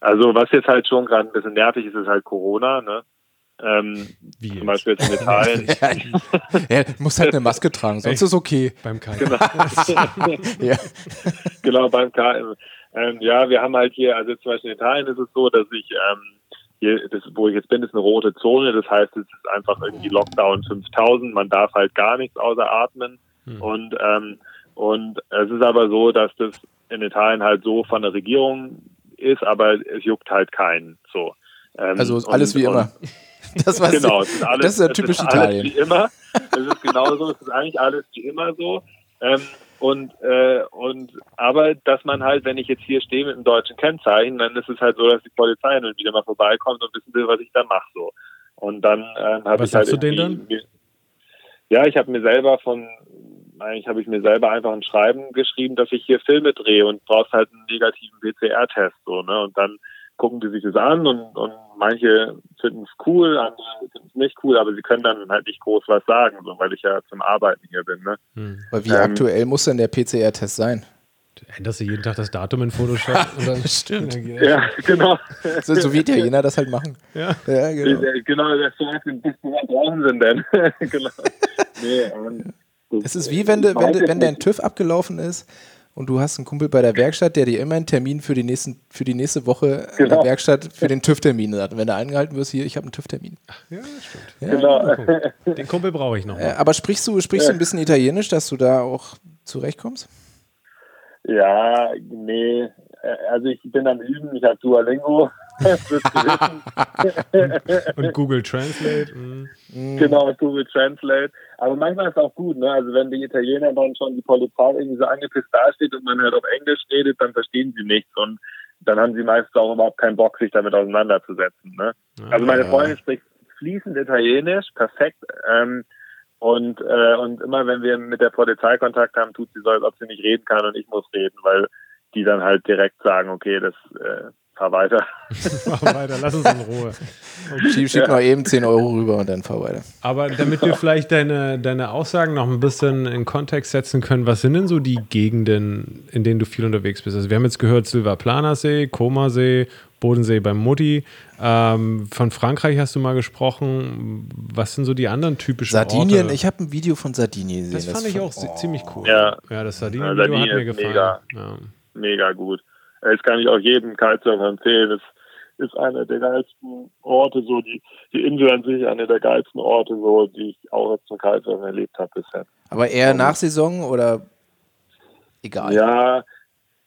Speaker 3: Also was jetzt halt schon gerade ein bisschen nervig ist, ist halt Corona, ne? Ähm, Wie zum Beispiel jetzt in Italien.
Speaker 1: ja, du musst halt eine Maske tragen, sonst ist okay.
Speaker 2: Beim KM.
Speaker 3: Genau. ja. genau, beim KM. Ähm, ja, wir haben halt hier, also zum Beispiel in Italien ist es so, dass ich ähm, hier, das, wo ich jetzt bin, ist eine rote Zone. Das heißt, es ist einfach irgendwie Lockdown 5000. Man darf halt gar nichts außer atmen. Hm. Und, ähm, und es ist aber so, dass das in Italien halt so von der Regierung ist, aber es juckt halt keinen. So.
Speaker 1: Ähm, also alles und, wie immer.
Speaker 3: Das, was genau, es ist alles,
Speaker 1: das ist ja typisch Italien.
Speaker 3: wie immer. Es ist genauso, es ist eigentlich alles wie immer so. Ähm, und, äh, und aber dass man halt, wenn ich jetzt hier stehe mit einem deutschen Kennzeichen, dann ist es halt so, dass die Polizei dann wieder mal vorbeikommt und wissen will, was ich da mache. So. Und dann äh, habe ich halt.
Speaker 2: Was du denen dann? Mir,
Speaker 3: ja, ich habe mir selber von, eigentlich habe ich mir selber einfach ein Schreiben geschrieben, dass ich hier Filme drehe und brauchst halt einen negativen PCR-Test. So, ne? Und dann gucken die sich das an und, und manche finden es cool, andere finden es nicht cool, aber sie können dann halt nicht groß was sagen, so, weil ich ja zum Arbeiten hier bin. Ne?
Speaker 1: Hm. Aber wie ähm, aktuell muss denn der PCR-Test sein?
Speaker 2: Änderst du jeden Tag das Datum in Photoshop?
Speaker 1: Stimmt.
Speaker 3: Ja, genau.
Speaker 1: So, so wie Italiener das halt machen.
Speaker 2: Ja,
Speaker 3: ja genau. Genau, das brauchen sie denn? genau.
Speaker 1: Nee, es ist wie wenn, de, wenn, de, wenn dein TÜV abgelaufen ist und du hast einen Kumpel bei der Werkstatt, der dir immer einen Termin für die, nächsten, für die nächste Woche genau. in der Werkstatt für den TÜV-Termin hat. Und wenn du eingehalten wirst, hier, ich habe einen TÜV-Termin.
Speaker 2: Ja, stimmt. Ja, genau. Den Kumpel brauche ich noch.
Speaker 1: Mal. Aber sprichst du, sprichst du ein bisschen Italienisch, dass du da auch zurechtkommst?
Speaker 3: Ja, nee. Also ich bin am Üben, ich habe Duolingo.
Speaker 2: und Google Translate. Mhm.
Speaker 3: Genau, Google Translate. Aber manchmal ist es auch gut, ne? Also wenn die Italiener dann schon die Polizei irgendwie so angepisst dasteht und man halt auf Englisch redet, dann verstehen sie nichts und dann haben sie meistens auch überhaupt keinen Bock, sich damit auseinanderzusetzen. Ne? Also meine Freundin spricht fließend Italienisch, perfekt. Ähm, und, äh, und immer wenn wir mit der Polizei Kontakt haben, tut sie so, als ob sie nicht reden kann und ich muss reden, weil die dann halt direkt sagen, okay, das äh, fahr weiter.
Speaker 2: fahr weiter, lass uns in Ruhe.
Speaker 1: Okay. Schieb, schieb ja. mal eben 10 Euro rüber und dann fahr weiter.
Speaker 2: Aber damit wir vielleicht deine, deine Aussagen noch ein bisschen in Kontext setzen können, was sind denn so die Gegenden, in denen du viel unterwegs bist? Also wir haben jetzt gehört Silvaplanersee, Komasee, Bodensee beim Mutti. Ähm, von Frankreich hast du mal gesprochen. Was sind so die anderen typischen
Speaker 1: Sardinien,
Speaker 2: Orte?
Speaker 1: ich habe ein Video von Sardinien gesehen.
Speaker 2: Das, das fand ich auch oh. ziemlich cool.
Speaker 3: Ja,
Speaker 2: ja das Sardinien-Video Sardinien hat mir gefallen.
Speaker 3: Mega,
Speaker 2: ja.
Speaker 3: mega gut. Das kann ich auch jedem Kitesurfer empfehlen. Das ist einer der geilsten Orte, so die, die Insel an sich, einer der geilsten Orte, so, die ich auch jetzt zum Kitesurfen erlebt habe bisher.
Speaker 1: Aber eher nach Saison oder egal?
Speaker 3: Ja,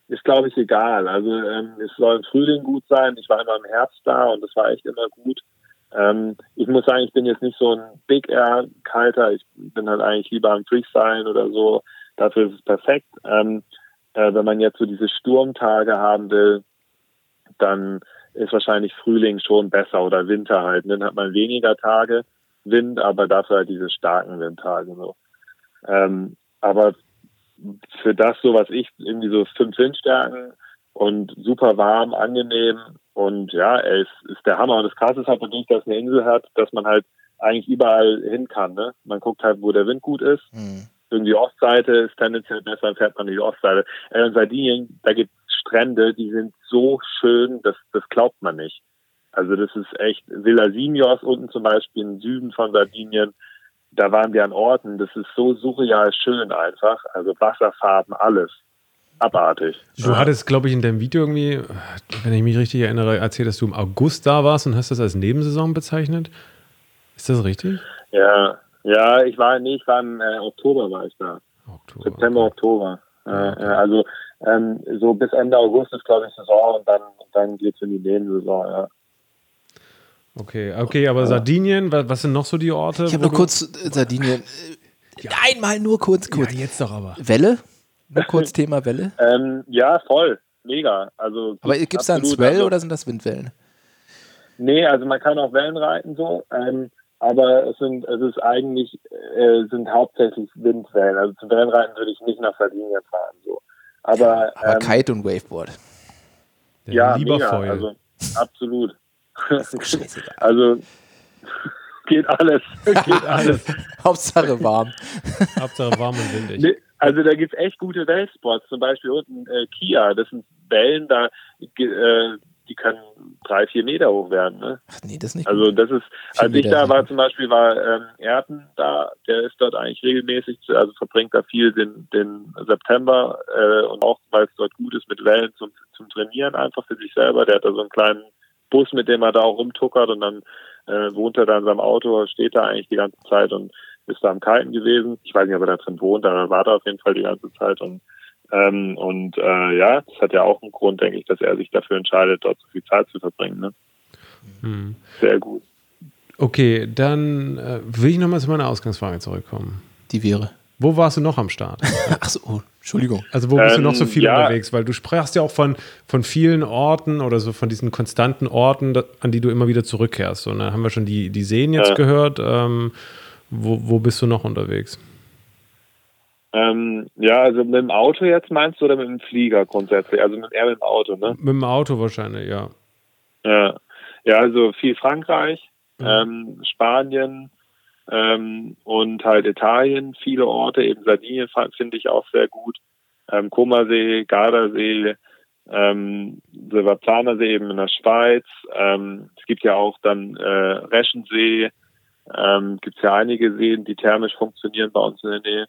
Speaker 3: ist glaube ich egal. Also ähm, es soll im Frühling gut sein. Ich war immer im Herbst da und es war echt immer gut. Ähm, ich muss sagen, ich bin jetzt nicht so ein Big Air Kalter. Ich bin halt eigentlich lieber am Freestyle oder so. Dafür ist es perfekt. Ähm, äh, wenn man jetzt so diese Sturmtage haben will, dann ist wahrscheinlich Frühling schon besser oder Winter halt. Dann hat man weniger Tage Wind, aber dafür halt diese starken Windtage so. Ähm, aber für das so, was ich irgendwie so fünf Windstärken und super warm, angenehm und ja, er ist, der Hammer. Und das Krasse ist halt natürlich, dass eine Insel hat, dass man halt eigentlich überall hin kann. Ne? Man guckt halt, wo der Wind gut ist. Mhm irgendwie Ostseite ist tendenziell besser, dann fährt man die Ostseite. Äh, in Sardinien, da gibt es Strände, die sind so schön, das, das glaubt man nicht. Also das ist echt, Villa Simios unten zum Beispiel im Süden von Sardinien, da waren wir an Orten, das ist so surreal schön einfach, also Wasserfarben, alles. Abartig.
Speaker 2: Du hattest, glaube ich, in deinem Video irgendwie, wenn ich mich richtig erinnere, erzählt, dass du im August da warst und hast das als Nebensaison bezeichnet. Ist das richtig?
Speaker 3: Ja, ja, ich war, nee, ich war im äh, Oktober war ich da. Oktober, September, okay. Oktober. Äh, okay. also ähm, so bis Ende August ist, glaube ich, Saison und dann, dann geht es in die Nebensaison, ja.
Speaker 2: Okay, okay, aber Sardinien, was sind noch so die Orte?
Speaker 1: Ich habe nur kurz äh, Sardinien. Ja. Einmal nur kurz, kurz.
Speaker 2: Ja, jetzt doch aber.
Speaker 1: Welle? Nur kurz Thema Welle?
Speaker 3: ähm, ja, voll. Mega. Also,
Speaker 1: aber gibt es da einen Swell also, oder sind das Windwellen?
Speaker 3: Nee, also man kann auch Wellen reiten so. Ähm, aber es sind, es ist eigentlich, äh, sind hauptsächlich Windwellen. Also zum Wellenreiten würde ich nicht nach Sardinien fahren, so. Aber,
Speaker 1: Aber
Speaker 3: ähm,
Speaker 1: Kite und Waveboard.
Speaker 2: Der
Speaker 3: ja,
Speaker 2: lieber
Speaker 3: mega,
Speaker 2: Foil.
Speaker 3: also absolut. Also geht alles. geht alles.
Speaker 1: Hauptsache warm.
Speaker 2: Hauptsache warm und windig.
Speaker 3: Nee, also da gibt's echt gute Wellspots, zum Beispiel unten äh, Kia, das sind Wellen, da ge- äh, die können drei, vier Meter hoch werden. Ne?
Speaker 1: Ach nee, das nicht
Speaker 3: Also das ist, als ich da war zum Beispiel, war ähm, Erden da, der ist dort eigentlich regelmäßig, also verbringt da viel den, den September äh, und auch, weil es dort gut ist mit Wellen zum, zum Trainieren einfach für sich selber. Der hat da so einen kleinen Bus, mit dem er da auch rumtuckert und dann äh, wohnt er da in seinem Auto, steht da eigentlich die ganze Zeit und ist da am Kiten gewesen. Ich weiß nicht, ob er da drin wohnt, aber er war da auf jeden Fall die ganze Zeit und ähm, und äh, ja, das hat ja auch einen Grund, denke ich, dass er sich dafür entscheidet, dort so viel Zeit zu verbringen. Ne?
Speaker 2: Hm.
Speaker 3: Sehr gut.
Speaker 2: Okay, dann äh, will ich nochmal zu meiner Ausgangsfrage zurückkommen.
Speaker 1: Die wäre.
Speaker 2: Wo warst du noch am Start?
Speaker 1: Ach so, oh, Entschuldigung.
Speaker 2: Also wo bist du
Speaker 3: Ähm,
Speaker 2: noch so viel
Speaker 3: ja.
Speaker 2: unterwegs? Weil du sprachst ja auch von, von vielen Orten oder so von diesen konstanten Orten, an die du immer wieder zurückkehrst. Und da haben wir schon die, die Seen jetzt
Speaker 3: Ja.
Speaker 2: gehört. Ähm, wo, wo bist du noch unterwegs?
Speaker 3: Ähm, ja, also mit dem Auto jetzt meinst du oder mit dem Flieger grundsätzlich? Also mit, eher mit dem Auto, ne?
Speaker 2: Mit dem Auto wahrscheinlich, ja.
Speaker 3: Ja, ja also viel Frankreich,
Speaker 2: Mhm.
Speaker 3: ähm, Spanien ähm, und halt Italien, viele Orte, eben Sardinien finde ich auch sehr gut. Ähm, Comersee, Gardasee, ähm, Silvaplanersee eben in der Schweiz. Ähm, es gibt ja auch dann äh, Reschensee, ähm, gibt es ja einige Seen, die thermisch funktionieren bei uns in der Nähe.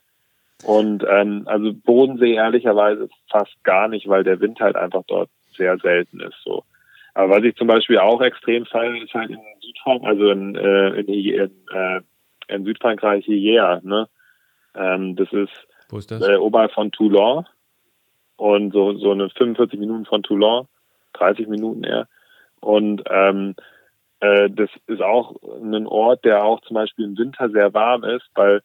Speaker 3: Und ähm, also Bodensee ehrlicherweise fast gar nicht, weil der Wind halt einfach dort sehr selten ist. So. Aber was ich zum Beispiel auch extrem feiere, ist halt in Südfrankreich, also in, äh, in, in, äh, in Südfrankreich hierher. Ne? Ähm, das ist
Speaker 2: Wo ist das?
Speaker 3: äh, oberhalb von Toulon und so, so eine 45 Minuten von Toulon, 30 Minuten eher. Und ähm, äh, das ist auch ein Ort, der auch zum Beispiel im Winter sehr warm ist, weil,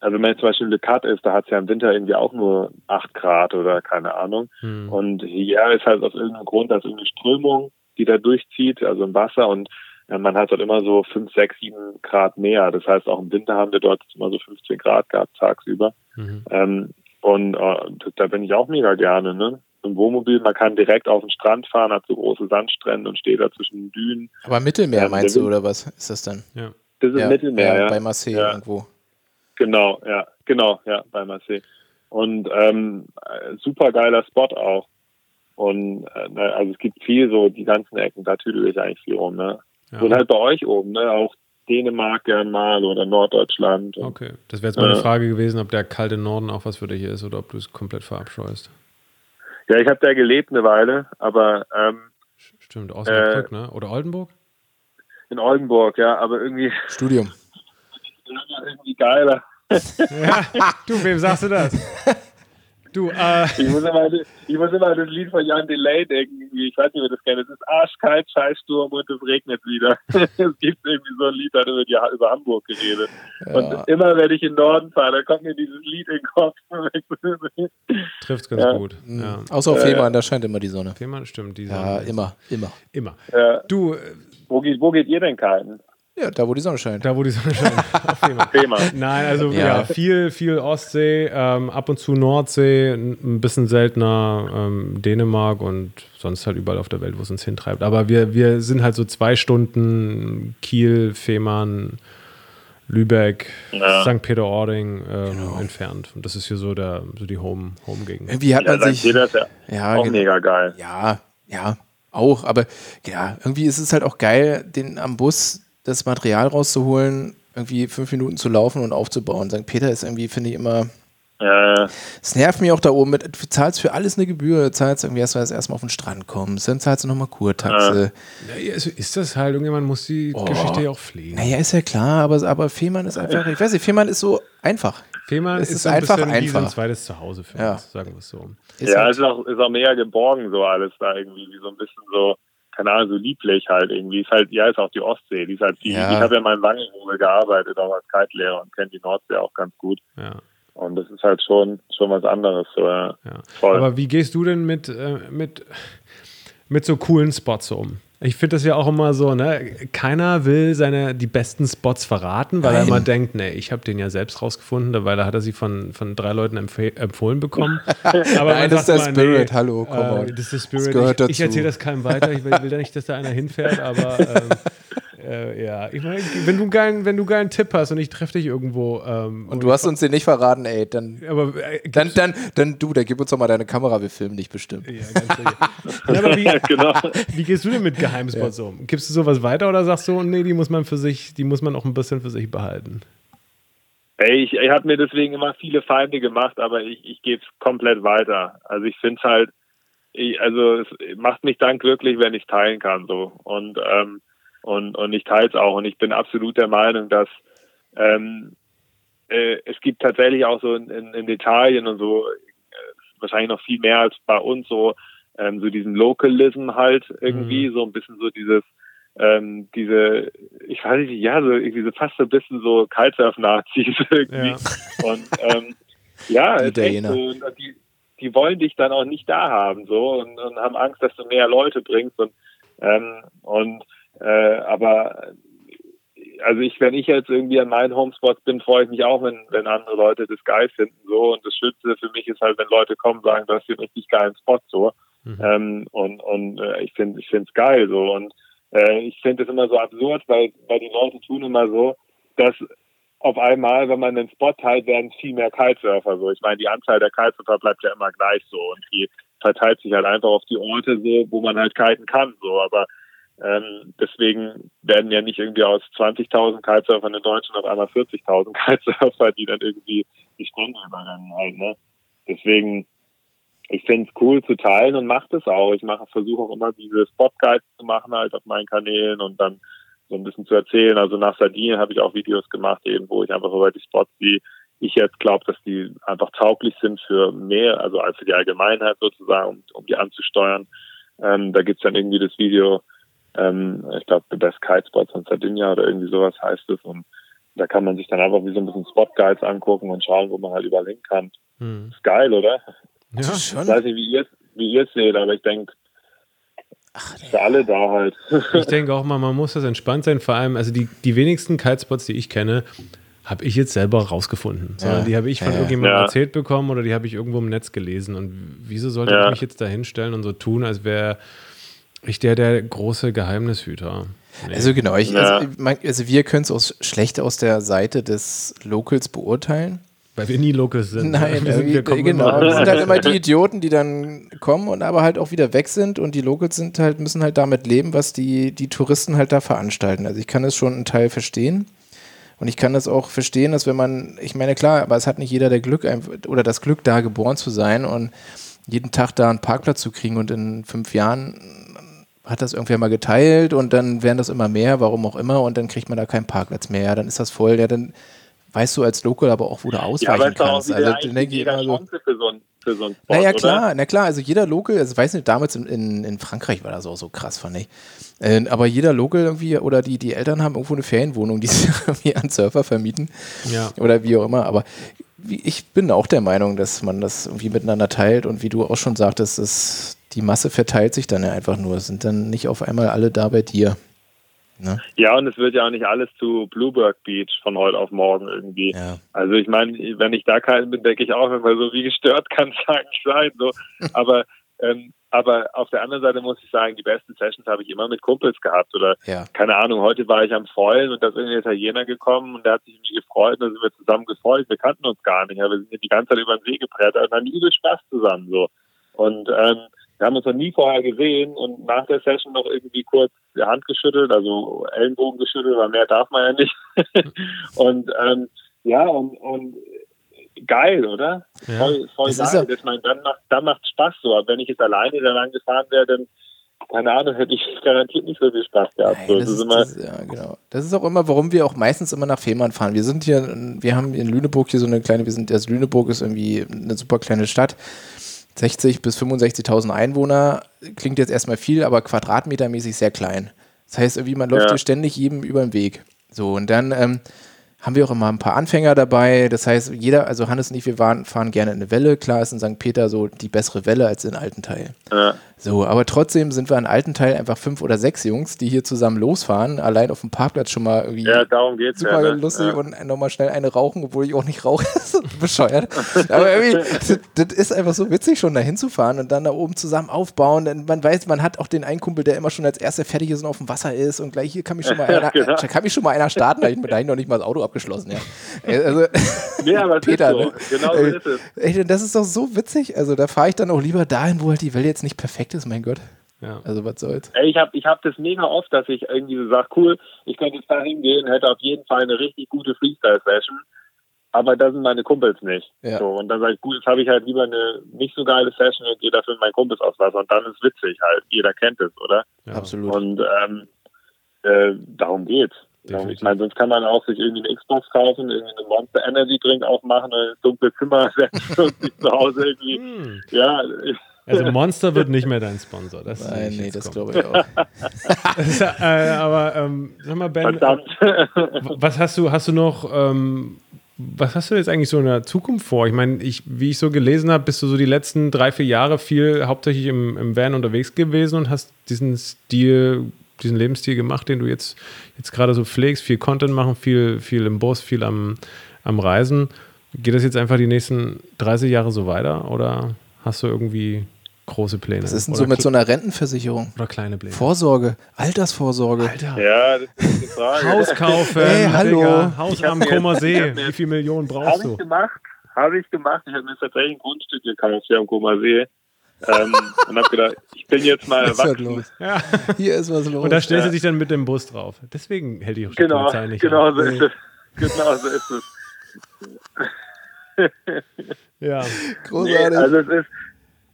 Speaker 3: also wenn man jetzt zum Beispiel in Le Cat ist, da hat es ja im Winter irgendwie auch nur 8 Grad oder keine Ahnung.
Speaker 2: Hm.
Speaker 3: Und hier ist halt aus irgendeinem Grund, da ist irgendeine Strömung, die da durchzieht, also im Wasser und ja, man hat dort immer so 5, 6, 7 Grad mehr. Das heißt, auch im Winter haben wir dort immer so 15 Grad gehabt tagsüber.
Speaker 2: Mhm.
Speaker 3: Ähm, und äh, da bin ich auch mega gerne, ne? Im Wohnmobil, man kann direkt auf den Strand fahren, hat so große Sandstrände und steht da zwischen den Dünen.
Speaker 1: Aber Mittelmeer
Speaker 3: Ja,
Speaker 1: meinst du, oder was ist das dann?
Speaker 2: Ja.
Speaker 3: Das ist Mittelmeer, ja.
Speaker 1: Bei Marseille
Speaker 3: Ja.
Speaker 1: irgendwo.
Speaker 3: Genau, ja, genau, ja, bei Marseille. Und ähm, äh, super geiler Spot auch. Und äh, ne, also es gibt viel so, die ganzen Ecken, da tüdel ich eigentlich viel rum, ne?
Speaker 2: Ja.
Speaker 3: Und halt bei euch oben, ne? Auch Dänemark gern mal oder Norddeutschland. Und,
Speaker 2: Okay, das wäre jetzt meine
Speaker 3: Ja.
Speaker 2: Frage gewesen, ob der kalte Norden auch was für dich ist oder ob du es komplett verabscheust.
Speaker 3: Ja, ich habe da gelebt eine Weile, aber ähm,
Speaker 2: Stimmt, Osnabrück, ne? Oder Oldenburg?
Speaker 3: in Oldenburg, ja, aber irgendwie,
Speaker 1: Studium.
Speaker 3: irgendwie geiler.
Speaker 2: Ja, du, wem sagst du das? Du, äh,
Speaker 3: Ich muss immer, ich muss immer an das Lied von Jan Delay denken. Ich weiß nicht, ob ihr das kennt. Es ist arschkalt, Scheißsturm und es regnet wieder. es gibt irgendwie so ein Lied, da hat über, die, über Hamburg geredet.
Speaker 1: Ja.
Speaker 3: Und immer, wenn ich in den Norden fahre, dann kommt mir dieses Lied in den Kopf.
Speaker 2: trifft's ganz
Speaker 3: Ja.
Speaker 2: gut.
Speaker 1: Mhm.
Speaker 2: Ja.
Speaker 1: Außer auf
Speaker 3: Äh,
Speaker 1: Fehmarn, da scheint immer die Sonne.
Speaker 2: Fehmarn, stimmt. Die
Speaker 1: Ja,
Speaker 2: Sonne-
Speaker 1: immer, immer.
Speaker 2: Immer.
Speaker 3: ja.
Speaker 2: Du,
Speaker 3: wo, geht, wo geht ihr denn kiten?
Speaker 1: Ja, da wo die Sonne scheint.
Speaker 2: da wo die Sonne scheint. auf Fehmarn.
Speaker 3: Thema.
Speaker 2: Nein, also ja,
Speaker 1: Ja.
Speaker 2: viel, viel Ostsee, ähm, ab und zu Nordsee, ein bisschen seltener ähm, Dänemark und sonst halt überall auf der Welt, wo es uns hintreibt. Aber wir, wir sind halt so zwei Stunden Kiel, Fehmarn, Lübeck,
Speaker 3: Ja.
Speaker 2: St. Peter-Ording ähm,
Speaker 1: Genau.
Speaker 2: entfernt. Und das ist hier so, der, so die Home- Home-Gegend.
Speaker 1: Irgendwie hat
Speaker 3: Ja,
Speaker 1: man
Speaker 3: St.
Speaker 1: sich.
Speaker 3: Peter ist ja
Speaker 1: Ja,
Speaker 3: auch mega geil.
Speaker 1: Ja, ja, auch. Aber ja, irgendwie ist es halt auch geil, den am Bus das Material rauszuholen, irgendwie fünf Minuten zu laufen und aufzubauen. St. Peter ist irgendwie, finde ich, immer.
Speaker 3: Ja,
Speaker 1: Es nervt mich auch da oben. Mit, du zahlst für alles eine Gebühr. Du zahlst irgendwie erst, erstmal auf den Strand kommst. Dann zahlst du nochmal Kurtaxe.
Speaker 2: Ja, also ist das halt, irgendjemand muss die
Speaker 1: Oh.
Speaker 2: Geschichte ja auch pflegen.
Speaker 1: Naja, ist ja klar, aber, aber Fehmarn ist einfach, ich weiß nicht, Fehmarn ist so einfach.
Speaker 2: Fehmarn ist,
Speaker 1: ist
Speaker 2: ein
Speaker 1: einfach
Speaker 2: bisschen wie so ein
Speaker 1: einfach.
Speaker 2: zweites Zuhause für
Speaker 1: Ja.
Speaker 2: uns, sagen wir es so.
Speaker 1: Ist
Speaker 3: ja
Speaker 1: halt,
Speaker 3: es ist auch, ist auch mega geborgen, so alles da irgendwie, wie so ein bisschen so, keine Ahnung, so lieblich halt irgendwie. Ist halt, ja, ist auch die Ostsee, die ist halt die,
Speaker 1: Ja.
Speaker 3: ich habe ja mal in Wangerooge gearbeitet, auch als Kite-Lehrer und kenne die Nordsee auch ganz gut.
Speaker 2: Ja.
Speaker 3: Und das ist halt schon, schon was anderes, so, ja.
Speaker 2: Aber wie gehst du denn mit, äh, mit, mit so coolen Spots um? Ich finde das ja auch immer so, ne? Keiner will seine die besten Spots verraten, weil Nein. er immer denkt, nee, ich habe den ja selbst rausgefunden, weil da hat er sie von, von drei Leuten empfohlen bekommen.
Speaker 1: Aber Nein, das ist der mal, Spirit, nee, hallo,
Speaker 2: komm äh, Das ist der Spirit. Das ich, ich erzähle das keinem weiter, ich will, will da nicht, dass da einer hinfährt, aber ähm, äh, ja, ich meine, wenn du einen geilen, wenn du einen geilen Tipp hast und ich treffe dich irgendwo. Ähm,
Speaker 1: und, und du hast uns den nicht verraten, ey, dann. Aber, äh, dann, dann, dann, du, dann gib uns doch mal deine Kamera, wir filmen dich bestimmt. Ja, ganz
Speaker 2: ja, aber wie, genau. wie gehst du denn mit Geheimspots ja. um? Gibst du sowas weiter oder sagst du, nee, die muss man für sich, die muss man auch ein bisschen für sich behalten?
Speaker 3: Ey, ich, ich habe mir deswegen immer viele Feinde gemacht, aber ich, ich gebe es komplett weiter. Also ich finde es halt, ich, also es macht mich dann glücklich, wenn ich teilen kann so. Und ähm, und, und ich teile es auch. Und ich bin absolut der Meinung, dass ähm, äh, es gibt tatsächlich auch so in, in, in Italien und so äh, wahrscheinlich noch viel mehr als bei uns so ähm, so diesen Localism halt irgendwie mhm. so ein bisschen so dieses ähm, diese ich weiß nicht ja so irgendwie so fast so ein bisschen so Kitesurf-Nazis irgendwie ja. und ähm, ja die, so, die die wollen dich dann auch nicht da haben so und, und haben Angst dass du mehr Leute bringst und ähm, und äh, aber also ich, wenn ich jetzt irgendwie an meinen Homespots bin, freue ich mich auch, wenn, wenn andere Leute das geil finden. So und das Schönste für mich ist halt, wenn Leute kommen und sagen, du hast hier einen richtig geilen Spot so. Mhm. Ähm, und und äh, ich finde ich finde es geil so. Und äh, ich finde es immer so absurd, weil, weil die Leute tun immer so, dass auf einmal, wenn man einen Spot teilt, werden viel mehr Kitesurfer so. Ich meine, die Anzahl der Kitesurfer bleibt ja immer gleich so und die verteilt sich halt einfach auf die Orte so, wo man halt kiten kann so. Aber ähm, deswegen werden ja nicht irgendwie aus 20.000 Kitesurfern in Deutschland auf einmal 40.000 Kitesurfer, die dann irgendwie die Stunde überrennen halt, ne? Deswegen, ich finde es cool zu teilen und mache das auch. Ich mache, versuche auch immer diese Spotguides zu machen halt auf meinen Kanälen und dann so ein bisschen zu erzählen. Also nach Sardinien habe ich auch Videos gemacht, eben wo ich einfach über die Spots, die ich jetzt glaube, dass die einfach tauglich sind für mehr, also als für die Allgemeinheit sozusagen, um, um die anzusteuern. Ähm, da gibt's dann irgendwie das Video, ähm, ich glaube, The Best Kite Spots on Sardinia oder irgendwie sowas heißt es. Und da kann man sich dann einfach wie so ein bisschen Spot Guides angucken und schauen, wo man halt überall hin kann. Hm. Ist geil, oder?
Speaker 1: Ja, schon.
Speaker 3: Ich weiß nicht, wie ihr wie ihr es seht, aber ich denke, für alle da halt.
Speaker 2: ich denke auch mal, man muss das entspannt sein. Vor allem, also die, die wenigsten Kitespots, die ich kenne, habe ich jetzt selber rausgefunden. Sondern ja. die habe ich von ja. irgendjemandem ja. erzählt bekommen oder die habe ich irgendwo im Netz gelesen. Und wieso sollte ich mich jetzt da hinstellen und so tun, als wäre ich der der große Geheimnishüter.
Speaker 1: Nee. Also genau, ich, ja. also, also, wir können es aus, schlecht aus der Seite des Locals beurteilen.
Speaker 2: Weil wir nie Locals sind.
Speaker 1: Ne? Nein, wir, sind, wir genau. Wir sind halt immer die Idioten, die dann kommen und aber halt auch wieder weg sind und die Locals sind halt, müssen halt damit leben, was die, die Touristen halt da veranstalten. Also ich kann es schon einen Teil verstehen. Und ich kann das auch verstehen, dass wenn man, ich meine, klar, aber es hat nicht jeder der Glück oder das Glück, da geboren zu sein und jeden Tag da einen Parkplatz zu kriegen und in fünf Jahren hat das irgendwer mal geteilt und dann werden das immer mehr, warum auch immer, und dann kriegt man da keinen Parkplatz mehr. Ja, dann ist das voll, ja, dann weißt du als Local aber auch, wo du ausweichen ja, kannst. Also dann denke ich immer so. Für so ein, für so ein Sport, naja, klar, oder? na klar, also jeder Local, also ich weiß nicht, damals in, in, in Frankreich war das auch so krass, fand ich. Äh, aber jeder Local irgendwie, oder die, die Eltern haben irgendwo eine Ferienwohnung, die sie irgendwie an Surfer vermieten. Ja. Oder wie auch immer. Aber ich bin auch der Meinung, dass man das irgendwie miteinander teilt und wie du auch schon sagtest, dass die Masse verteilt sich dann ja einfach nur. Es sind dann nicht auf einmal alle da bei dir.
Speaker 3: Ne? Ja, und es wird ja auch nicht alles zu Blueberg Beach von heute auf morgen irgendwie. Ja. Also ich meine, wenn ich da keinen bin, denke ich auch immer so, wie gestört kann es eigentlich sein. So. Aber ähm, aber auf der anderen Seite muss ich sagen, die besten Sessions habe ich immer mit Kumpels gehabt. Oder ja. keine Ahnung, heute war ich am Freuen und da ist ein Italiener gekommen und der hat sich irgendwie gefreut und da sind wir zusammen gefreut. Wir kannten uns gar nicht, aber wir sind die ganze Zeit über den See gebrettert und haben übel Spaß zusammen so. Und ähm, wir haben uns noch nie vorher gesehen und nach der Session noch irgendwie kurz die Hand geschüttelt, also Ellenbogen geschüttelt, weil mehr darf man ja nicht. und ähm, ja, und, und geil, oder? Ja. Voll, voll das geil. Das mein, dann macht dann macht Spaß so. Aber wenn ich jetzt alleine da lang gefahren wäre, dann keine Ahnung, hätte ich garantiert nicht so viel Spaß gehabt. Nein, so, das, ist,
Speaker 1: das, ja, genau. das ist auch immer, warum wir auch meistens immer nach Fehmarn fahren. Wir sind hier, wir haben in Lüneburg hier so eine kleine, wir sind, also Lüneburg ist irgendwie eine super kleine Stadt. 60 bis 65.000 Einwohner klingt jetzt erstmal viel, aber quadratmetermäßig sehr klein. Das heißt, irgendwie, man läuft ja. hier ständig jedem über den Weg. So, und dann ähm, haben wir auch immer ein paar Anfänger dabei. Das heißt, jeder, also Hannes und ich, wir waren, fahren gerne eine Welle. Klar ist in St. Peter so die bessere Welle als in Altenteil. Ja. So, aber trotzdem sind wir in Altenteil einfach fünf oder sechs Jungs, die hier zusammen losfahren, allein auf dem Parkplatz schon mal irgendwie
Speaker 3: ja, darum geht's
Speaker 1: super ja, ne? lustig ja. und nochmal schnell eine rauchen, obwohl ich auch nicht rauche. bescheuert. aber irgendwie, das, das, ist einfach so witzig, schon da hinzufahren und dann da oben zusammen aufbauen. Denn man weiß, man hat auch den einen Kumpel, der immer schon als erster fertig ist und auf dem Wasser ist und gleich hier kann mich schon mal einer, genau. kann mich schon mal einer starten, da ich mir noch nicht mal das Auto abgeschlossen, ja. Also,
Speaker 3: ja, aber Peter, so. ne? genau so ist es.
Speaker 1: Ey, das ist doch so witzig. Also da fahre ich dann auch lieber dahin, wo halt die Welle jetzt nicht perfekt ist, mein Gott. Ja. Also was soll's.
Speaker 3: Ey, ich habe ich hab das mega oft, dass ich irgendwie so sage, cool, ich könnte jetzt da hingehen, hätte auf jeden Fall eine richtig gute Freestyle-Session, aber da sind meine Kumpels nicht. Ja. So, und dann sage ich, gut, jetzt habe ich halt lieber eine nicht so geile Session und gehe dafür mit meinen Kumpels aufs Wasser und dann ist witzig halt. Jeder kennt es, oder?
Speaker 1: Ja, absolut.
Speaker 3: Und ähm, äh, darum geht's. Definitiv. Ich meine, sonst kann man auch sich irgendwie eine Xbox kaufen, irgendwie eine Monster Energy Drink aufmachen, ein dunkles Zimmer setzen und sich zu Hause irgendwie. Hm. Ja.
Speaker 2: Also Monster wird nicht mehr dein Sponsor.
Speaker 1: Das Nein, nee, das glaube ich auch.
Speaker 2: äh, aber ähm, sag mal, Ben, Verdammt. was hast du, hast du noch, ähm, was hast du jetzt eigentlich so in der Zukunft vor? Ich meine, ich, wie ich so gelesen habe, bist du so die letzten drei, vier Jahre viel hauptsächlich im, im Van unterwegs gewesen und hast diesen Stil diesen Lebensstil gemacht, den du jetzt, jetzt gerade so pflegst, viel Content machen, viel, viel im Bus, viel am, am Reisen. Geht das jetzt einfach die nächsten 30 Jahre so weiter oder hast du irgendwie große Pläne?
Speaker 1: Was ist denn so mit so einer Rentenversicherung?
Speaker 2: Oder kleine Pläne?
Speaker 1: Vorsorge, Altersvorsorge.
Speaker 3: Alter. Ja, das ist die Frage.
Speaker 2: Haus kaufen.
Speaker 1: Hey, hallo. Digga,
Speaker 2: Haus am Kummer See. Wie viele Millionen brauchst
Speaker 3: hab du? Habe ich gemacht. Habe ich gemacht. Ich habe mir tatsächlich ein Grundstück gekauft hier am Kummer See ähm, und habe gedacht, ich bin jetzt mal erwachsen.
Speaker 1: Ja. Hier ist was los.
Speaker 2: Und da stellst du dich dann mit dem Bus drauf. Deswegen hält
Speaker 3: schon genau, Polizei nicht Genau an. so ist es. Genau so ist
Speaker 2: es. ja.
Speaker 1: Großartig. Nee,
Speaker 3: also es ist,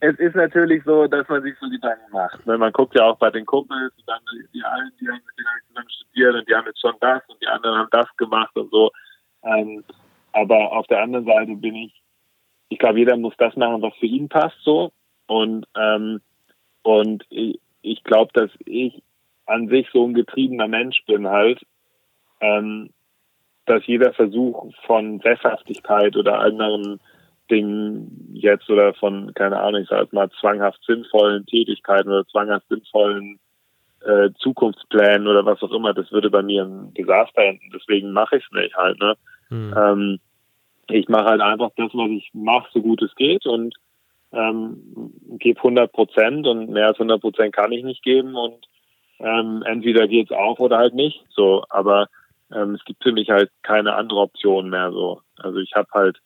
Speaker 3: es ist natürlich so, dass man sich so Gedanken macht. Ne? Man guckt ja auch bei den Kumpels, und dann die einen, die haben zusammen studiert und die haben jetzt schon das und die anderen haben das gemacht und so. Ähm, aber auf der anderen Seite bin ich, ich glaube, jeder muss das machen, was für ihn passt so. Und, ähm, und ich, ich glaube, dass ich an sich so ein getriebener Mensch bin halt, ähm, dass jeder Versuch von Sesshaftigkeit oder anderen Dingen jetzt oder von, keine Ahnung, ich sag mal, zwanghaft sinnvollen Tätigkeiten oder zwanghaft sinnvollen äh, Zukunftsplänen oder was auch immer, das würde bei mir ein Desaster enden. Deswegen mache ich es nicht halt. Ne? Mhm. Ähm, ich mache halt einfach das, was ich mache, so gut es geht und ähm, gebe 100 Prozent und mehr als 100 Prozent kann ich nicht geben und ähm, entweder geht's auf oder halt nicht. So, aber ähm, es gibt für mich halt keine andere Option mehr. So, also ich habe halt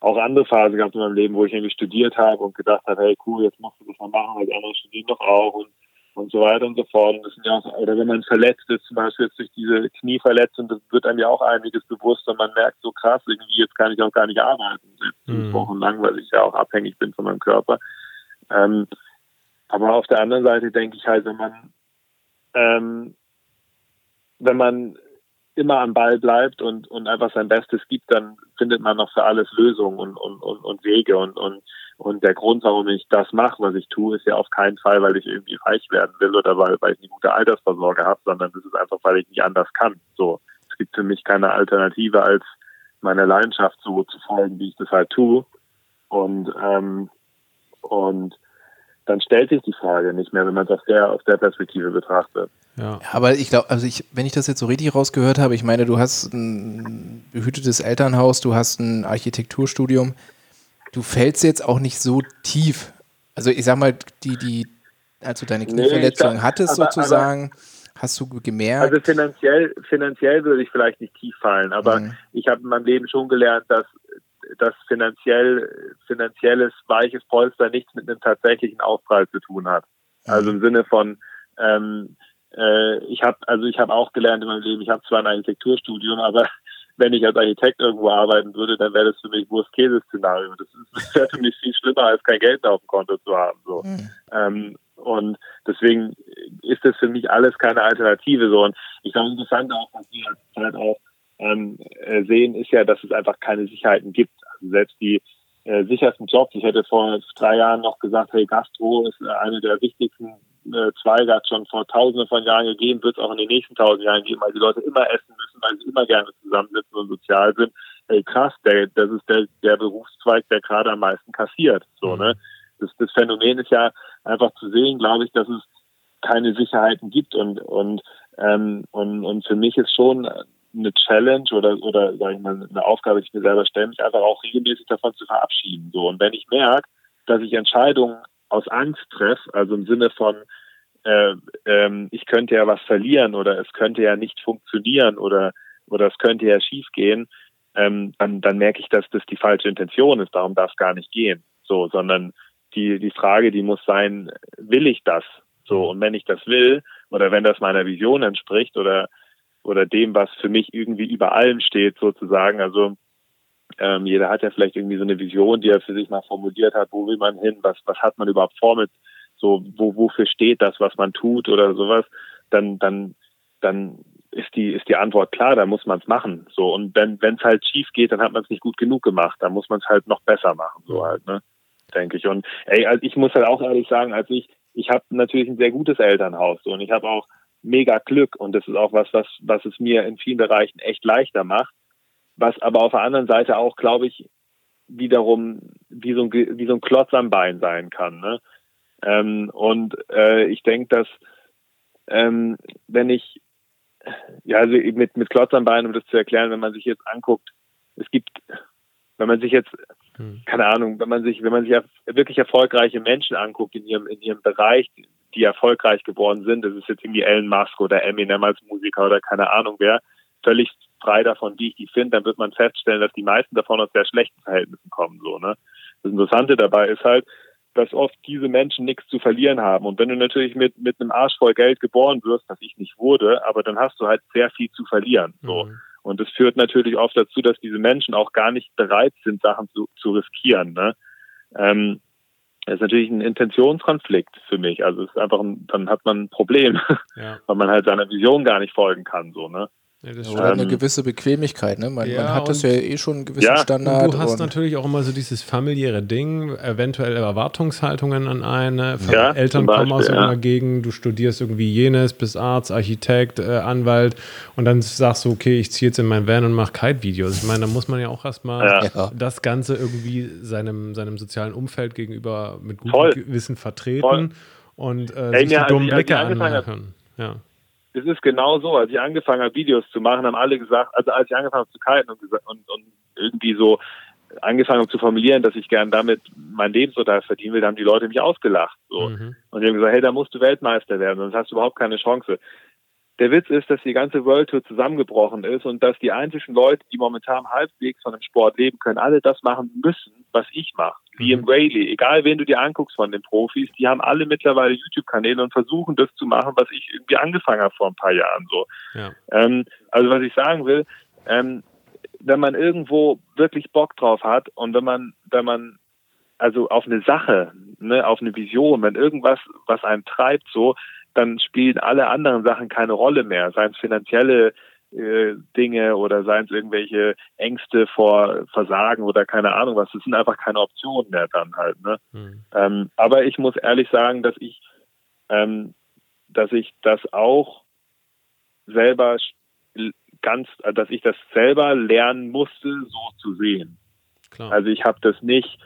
Speaker 3: auch andere Phasen gehabt in meinem Leben, wo ich irgendwie studiert habe und gedacht habe, hey cool, jetzt machst du das mal machen, weil die anderen studieren doch auch und und so weiter und so fort. Und das sind ja auch, oder wenn man verletzt ist, zum Beispiel jetzt durch diese Knieverletzung, das wird einem ja auch einiges bewusst und man merkt so krass, irgendwie jetzt kann ich auch gar nicht arbeiten, mhm. wochenlang, weil ich ja auch abhängig bin von meinem Körper. Ähm, aber auf der anderen Seite denke ich halt, wenn man, ähm, wenn man immer am Ball bleibt und, und einfach sein Bestes gibt, dann findet man noch für alles Lösungen und, und, und, und Wege und, und und der Grund, warum ich das mache, was ich tue, ist ja auf keinen Fall, weil ich irgendwie reich werden will oder weil, weil ich eine gute Altersvorsorge habe, sondern das ist einfach, weil ich nicht anders kann. So, es gibt für mich keine Alternative, als meiner Leidenschaft so zu folgen, wie ich das halt tue. Und ähm, und dann stellt sich die Frage nicht mehr, wenn man es aus der, aus der Perspektive betrachtet.
Speaker 1: Ja. Aber ich glaube, also ich, wenn ich das jetzt so richtig rausgehört habe, ich meine, du hast ein behütetes Elternhaus, du hast ein Architekturstudium du fällst jetzt auch nicht so tief. Also ich sag mal, die, die, als du deine Knieverletzung nee, hattest aber, sozusagen, aber, hast du gemerkt.
Speaker 3: Also finanziell, finanziell würde ich vielleicht nicht tief fallen, aber mhm. ich habe in meinem Leben schon gelernt, dass dass finanziell, finanzielles weiches Polster nichts mit einem tatsächlichen Aufprall zu tun hat. Mhm. Also im Sinne von, ähm, äh, ich habe also ich habe auch gelernt in meinem Leben, ich habe zwar ein Architekturstudium, aber wenn ich als Architekt irgendwo arbeiten würde, dann wäre das für mich Wurst-Käse-Szenario. Das, das wäre für mich viel schlimmer, als kein Geld auf dem Konto zu haben. So. Mhm. Ähm, und deswegen ist das für mich alles keine Alternative. So. Und ich glaube, interessant auch, was wir halt auch ähm, äh, sehen, ist ja, dass es einfach keine Sicherheiten gibt. Also selbst die äh, sichersten Jobs, ich hätte vor drei Jahren noch gesagt, hey, Gastro ist eine der wichtigsten äh, Zweige hat schon vor tausenden von Jahren gegeben, wird es auch in den nächsten tausend Jahren geben, weil die Leute immer essen müssen, weil sie immer gerne zusammensitzen und sozial sind. Ey, krass, der, das ist der, der Berufszweig, der gerade am meisten kassiert. So, mhm. ne? Das, das Phänomen ist ja einfach zu sehen, glaube ich, dass es keine Sicherheiten gibt und und ähm, und, und für mich ist schon eine Challenge oder oder sag ich mal eine Aufgabe, die ich mir selber stelle, mich einfach auch regelmäßig davon zu verabschieden. So und wenn ich merke, dass ich Entscheidungen aus Angst treffe, also im Sinne von äh, ähm, ich könnte ja was verlieren oder es könnte ja nicht funktionieren oder oder es könnte ja schiefgehen, ähm, dann, dann merke ich, dass das die falsche Intention ist. Darum darf es gar nicht gehen. So, sondern die, die Frage, die muss sein, will ich das? So, und wenn ich das will, oder wenn das meiner Vision entspricht oder, oder dem, was für mich irgendwie über allem steht, sozusagen, also ähm, jeder hat ja vielleicht irgendwie so eine Vision, die er für sich mal formuliert hat, wo will man hin, was, was hat man überhaupt vor mit, so, wo, wofür steht das, was man tut oder sowas, dann, dann, dann ist die, ist die Antwort klar, dann muss man es machen. So, und wenn es halt schief geht, dann hat man es nicht gut genug gemacht, dann muss man es halt noch besser machen, so halt, ne? Denke ich. Und ey, also ich muss halt auch ehrlich sagen, als ich, ich habe natürlich ein sehr gutes Elternhaus so, und ich habe auch mega Glück und das ist auch was, was, was es mir in vielen Bereichen echt leichter macht. Was aber auf der anderen Seite auch, glaube ich, wiederum wie so ein, wie so ein Klotz am Bein sein kann. Ne? Ähm, und äh, ich denke, dass ähm, wenn ich ja, also mit, mit Klotz am Bein, um das zu erklären, wenn man sich jetzt anguckt, es gibt, wenn man sich jetzt, hm. keine Ahnung, wenn man sich, wenn man sich wirklich erfolgreiche Menschen anguckt in ihrem, in ihrem Bereich, die erfolgreich geworden sind, das ist jetzt irgendwie Elon Musk oder Eminem als Musiker oder keine Ahnung wer, völlig frei davon, wie ich die finde, dann wird man feststellen, dass die meisten davon aus sehr schlechten Verhältnissen kommen, so, ne. Das Interessante dabei ist halt, dass oft diese Menschen nichts zu verlieren haben. Und wenn du natürlich mit, mit einem Arsch voll Geld geboren wirst, was ich nicht wurde, aber dann hast du halt sehr viel zu verlieren. So. Mhm. Und das führt natürlich oft dazu, dass diese Menschen auch gar nicht bereit sind, Sachen zu, zu riskieren. Ne? Ähm, das ist natürlich ein Intentionskonflikt für mich. Also es ist einfach ein, dann hat man ein Problem, ja. weil man halt seiner Vision gar nicht folgen kann. So, ne?
Speaker 1: Ja, Oder eine gewisse Bequemlichkeit, ne? Man, ja, man hat das ja eh schon einen gewissen ja, Standard.
Speaker 2: Und du hast und natürlich auch immer so dieses familiäre Ding, eventuell Erwartungshaltungen an eine. Ja, Eltern Beispiel, kommen aus irgendeiner Gegend, du studierst irgendwie jenes, bist Arzt, Architekt, äh, Anwalt und dann sagst du, okay, ich ziehe jetzt in mein Van und mache Kite-Videos. Ich meine, da muss man ja auch erstmal das Ganze irgendwie seinem, seinem sozialen Umfeld gegenüber mit gutem Voll. Gewissen vertreten Voll. und äh, Ey, sich die dummen Blicke anhören. Ja
Speaker 3: es ist genau so, als ich angefangen habe, Videos zu machen, haben alle gesagt, also als ich angefangen habe zu kiten und, und, und irgendwie so angefangen habe zu formulieren, dass ich gern damit mein Lebensunterhalt verdienen will, haben die Leute mich ausgelacht. So. Mhm. Und die haben gesagt, hey, da musst du Weltmeister werden, sonst hast du überhaupt keine Chance. Der Witz ist, dass die ganze World Tour zusammengebrochen ist und dass die einzigen Leute, die momentan halbwegs von dem Sport leben können, alle das machen müssen, was ich mache. Liam Rayleigh, egal wen du dir anguckst von den Profis, die haben alle mittlerweile YouTube-Kanäle und versuchen das zu machen, was ich irgendwie angefangen habe vor ein paar Jahren so. Ja. Ähm, also was ich sagen will, ähm, wenn man irgendwo wirklich Bock drauf hat und wenn man, wenn man also auf eine Sache, ne, auf eine Vision, wenn irgendwas, was einen treibt, so, dann spielen alle anderen Sachen keine Rolle mehr, seien es finanzielle äh, Dinge oder seien es irgendwelche Ängste vor Versagen oder keine Ahnung was. Das sind einfach keine Optionen mehr dann halt. Ne? Mhm. Ähm, aber ich muss ehrlich sagen, dass ich, ähm, dass ich das auch selber ganz, dass ich das selber lernen musste, so zu sehen. Klar. Also ich habe das nicht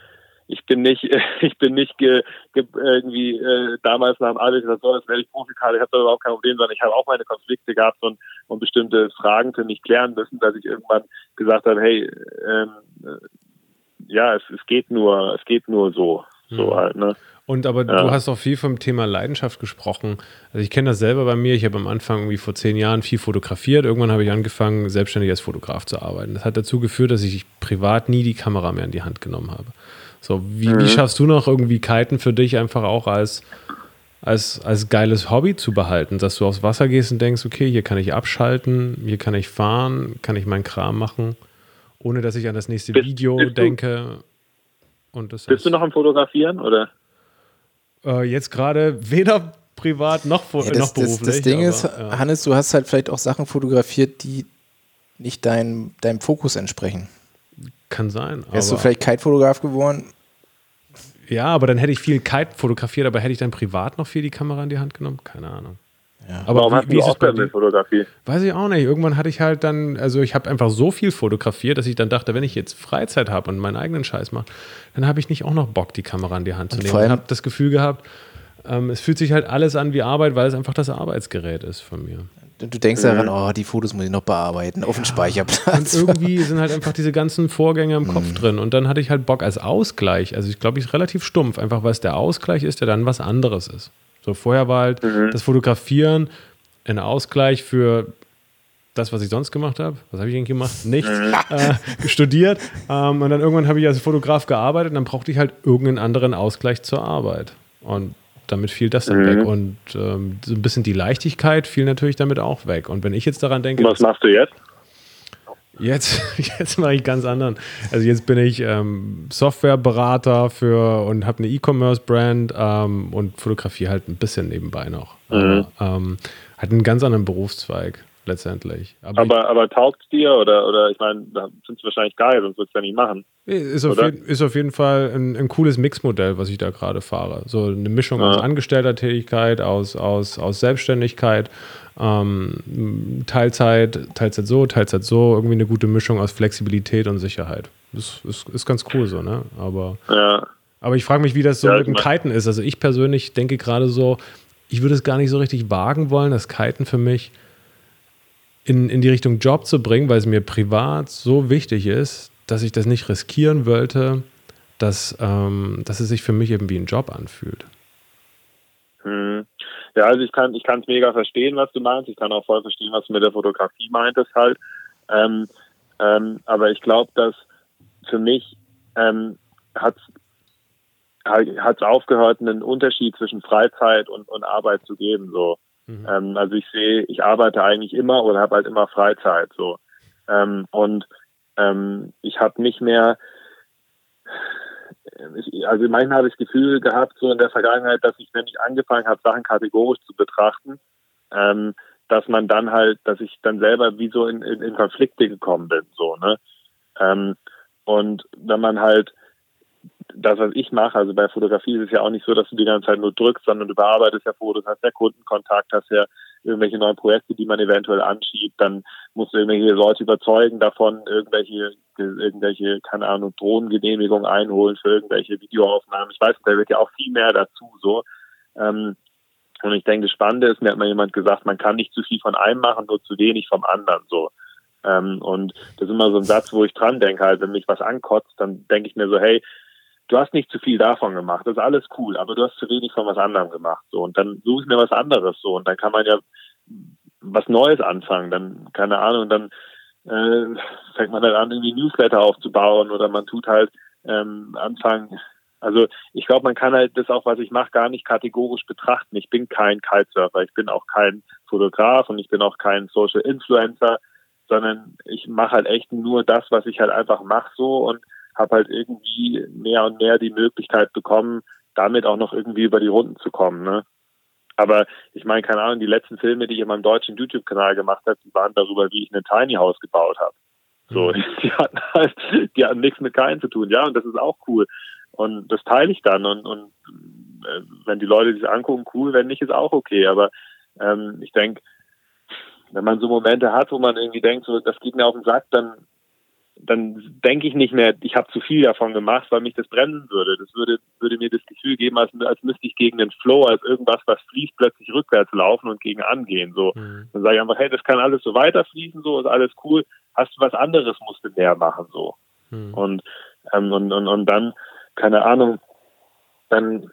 Speaker 3: ich bin nicht, ich bin nicht ge, ge, irgendwie äh, damals nach dem Abi gesagt, so, jetzt werde ich Profikader, ich habe da überhaupt kein Problem, sondern ich habe auch meine Konflikte gehabt und, und bestimmte Fragen für mich klären müssen, dass ich irgendwann gesagt habe, hey, ähm, äh, ja, es, es geht nur, es geht nur so. So mhm. halt, ne?
Speaker 2: Und aber ja. du hast auch viel vom Thema Leidenschaft gesprochen. Also ich kenne das selber bei mir. Ich habe am Anfang irgendwie vor zehn Jahren viel fotografiert. Irgendwann habe ich angefangen, selbstständig als Fotograf zu arbeiten. Das hat dazu geführt, dass ich privat nie die Kamera mehr in die Hand genommen habe. So, wie, mhm. wie schaffst du noch irgendwie Kiten für dich einfach auch als, als, als geiles Hobby zu behalten, dass du aufs Wasser gehst und denkst, okay, hier kann ich abschalten, hier kann ich fahren, kann ich meinen Kram machen, ohne dass ich an das nächste bist, Video bist denke. Und das
Speaker 3: bist du noch am Fotografieren oder?
Speaker 2: Äh, jetzt gerade weder privat noch, ja, das, noch beruflich.
Speaker 1: Das, das Ding aber, ist, ja. Hannes, du hast halt vielleicht auch Sachen fotografiert, die nicht dein, deinem Fokus entsprechen.
Speaker 2: Kann sein.
Speaker 1: Wärst du vielleicht Kite-Fotograf geworden?
Speaker 2: Ja, aber dann hätte ich viel Kite fotografiert, aber hätte ich dann privat noch viel die Kamera in die Hand genommen? Keine Ahnung.
Speaker 3: Ja. Aber Warum wie, hast wie du ist es mit Fotografie?
Speaker 2: Weiß ich auch nicht. Irgendwann hatte ich halt dann, also ich habe einfach so viel fotografiert, dass ich dann dachte, wenn ich jetzt Freizeit habe und meinen eigenen Scheiß mache, dann habe ich nicht auch noch Bock, die Kamera in die Hand zu nehmen. Ich habe das Gefühl gehabt, ähm, es fühlt sich halt alles an wie Arbeit, weil es einfach das Arbeitsgerät ist von mir.
Speaker 1: Du denkst mhm. daran, oh, die Fotos muss ich noch bearbeiten auf dem Speicherplatz.
Speaker 2: Und irgendwie sind halt einfach diese ganzen Vorgänge im Kopf mhm. drin. Und dann hatte ich halt Bock als Ausgleich. Also ich glaube, ich ist relativ stumpf, einfach weil es der Ausgleich ist, der dann was anderes ist. So vorher war halt mhm. das Fotografieren ein Ausgleich für das, was ich sonst gemacht habe. Was habe ich eigentlich gemacht? Nichts. Mhm. Äh, studiert. Ähm, und dann irgendwann habe ich als Fotograf gearbeitet und dann brauchte ich halt irgendeinen anderen Ausgleich zur Arbeit. Und damit fiel das dann mhm. weg. Und ähm, so ein bisschen die Leichtigkeit fiel natürlich damit auch weg. Und wenn ich jetzt daran denke.
Speaker 3: Was machst du jetzt?
Speaker 2: Jetzt, jetzt mache ich ganz anderen. Also jetzt bin ich ähm, Softwareberater für und habe eine E-Commerce-Brand ähm, und fotografiere halt ein bisschen nebenbei noch. Mhm. Aber, ähm, hat einen ganz anderen Berufszweig letztendlich.
Speaker 3: Aber, aber, aber taugt es dir oder, oder ich meine, da sind es wahrscheinlich geil, sonst würdest du ja nicht machen.
Speaker 2: Ist auf, jeden, ist auf jeden Fall ein, ein cooles Mixmodell, was ich da gerade fahre. So eine Mischung ja. aus Angestellter-Tätigkeit, aus, aus, aus Selbstständigkeit, ähm, Teilzeit, Teilzeit so, Teilzeit so, irgendwie eine gute Mischung aus Flexibilität und Sicherheit. Das ist, ist ganz cool so, ne? Aber,
Speaker 3: ja.
Speaker 2: aber ich frage mich, wie das so ja, mit dem Kiten ist. Also ich persönlich denke gerade so, ich würde es gar nicht so richtig wagen wollen, das Kiten für mich in, in die Richtung Job zu bringen, weil es mir privat so wichtig ist, dass ich das nicht riskieren wollte, dass, ähm, dass es sich für mich eben wie ein Job anfühlt.
Speaker 3: Hm. Ja, also ich kann ich es mega verstehen, was du meinst. Ich kann auch voll verstehen, was du mit der Fotografie meintest halt. Ähm, ähm, aber ich glaube, dass für mich ähm, hat es aufgehört, einen Unterschied zwischen Freizeit und, und Arbeit zu geben. So. Mhm. Ähm, also ich sehe, ich arbeite eigentlich immer oder habe halt immer Freizeit so. Ähm, und ähm, ich habe nicht mehr, ich, also manchmal habe ich das Gefühl gehabt, so in der Vergangenheit, dass ich, wenn ich angefangen habe, Sachen kategorisch zu betrachten, ähm, dass man dann halt, dass ich dann selber wie so in, in, in Konflikte gekommen bin, so, ne? Ähm, und wenn man halt das, was ich mache, also bei Fotografie ist es ja auch nicht so, dass du die ganze Zeit nur drückst, sondern du bearbeitest ja Fotos, hast ja Kundenkontakt, hast ja irgendwelche neuen Projekte, die man eventuell anschiebt, dann musst du irgendwelche Leute überzeugen davon, irgendwelche, irgendwelche, keine Ahnung, Drohnengenehmigungen einholen für irgendwelche Videoaufnahmen. Ich weiß, da wird ja auch viel mehr dazu so. Ähm, und ich denke, das Spannende ist, mir hat mal jemand gesagt, man kann nicht zu viel von einem machen, nur zu wenig vom anderen so. Ähm, und das ist immer so ein Satz, wo ich dran denke, halt, wenn mich was ankotzt, dann denke ich mir so, hey, du hast nicht zu viel davon gemacht, das ist alles cool, aber du hast zu wenig von was anderem gemacht. So, und dann suche ich mir was anderes so und dann kann man ja was Neues anfangen. Dann, keine Ahnung, dann äh, fängt man dann an, irgendwie Newsletter aufzubauen oder man tut halt ähm, anfangen. Also ich glaube, man kann halt das auch, was ich mache, gar nicht kategorisch betrachten. Ich bin kein Kitesurfer, ich bin auch kein Fotograf und ich bin auch kein Social Influencer, sondern ich mache halt echt nur das, was ich halt einfach mache so und habe halt irgendwie mehr und mehr die Möglichkeit bekommen, damit auch noch irgendwie über die Runden zu kommen. Ne? Aber ich meine, keine Ahnung, die letzten Filme, die ich in meinem deutschen YouTube-Kanal gemacht habe, die waren darüber, wie ich ein Tiny House gebaut habe. So, mhm. die hatten halt, die hatten nichts mit Keinen zu tun, ja, und das ist auch cool. Und das teile ich dann und, und äh, wenn die Leute sich angucken, cool, wenn nicht, ist auch okay. Aber ähm, ich denke, wenn man so Momente hat, wo man irgendwie denkt, so, das geht mir auf den Sack, dann dann denke ich nicht mehr, ich habe zu viel davon gemacht, weil mich das bremsen würde. Das würde, würde mir das Gefühl geben, als, als müsste ich gegen den Flow, als irgendwas, was fließt, plötzlich rückwärts laufen und gegen angehen. So. Mhm. Dann sage ich einfach, hey, das kann alles so weiterfließen, so ist alles cool. Hast du was anderes, musst du mehr machen, so. Mhm. Und, ähm, und, und, und dann, keine Ahnung, dann,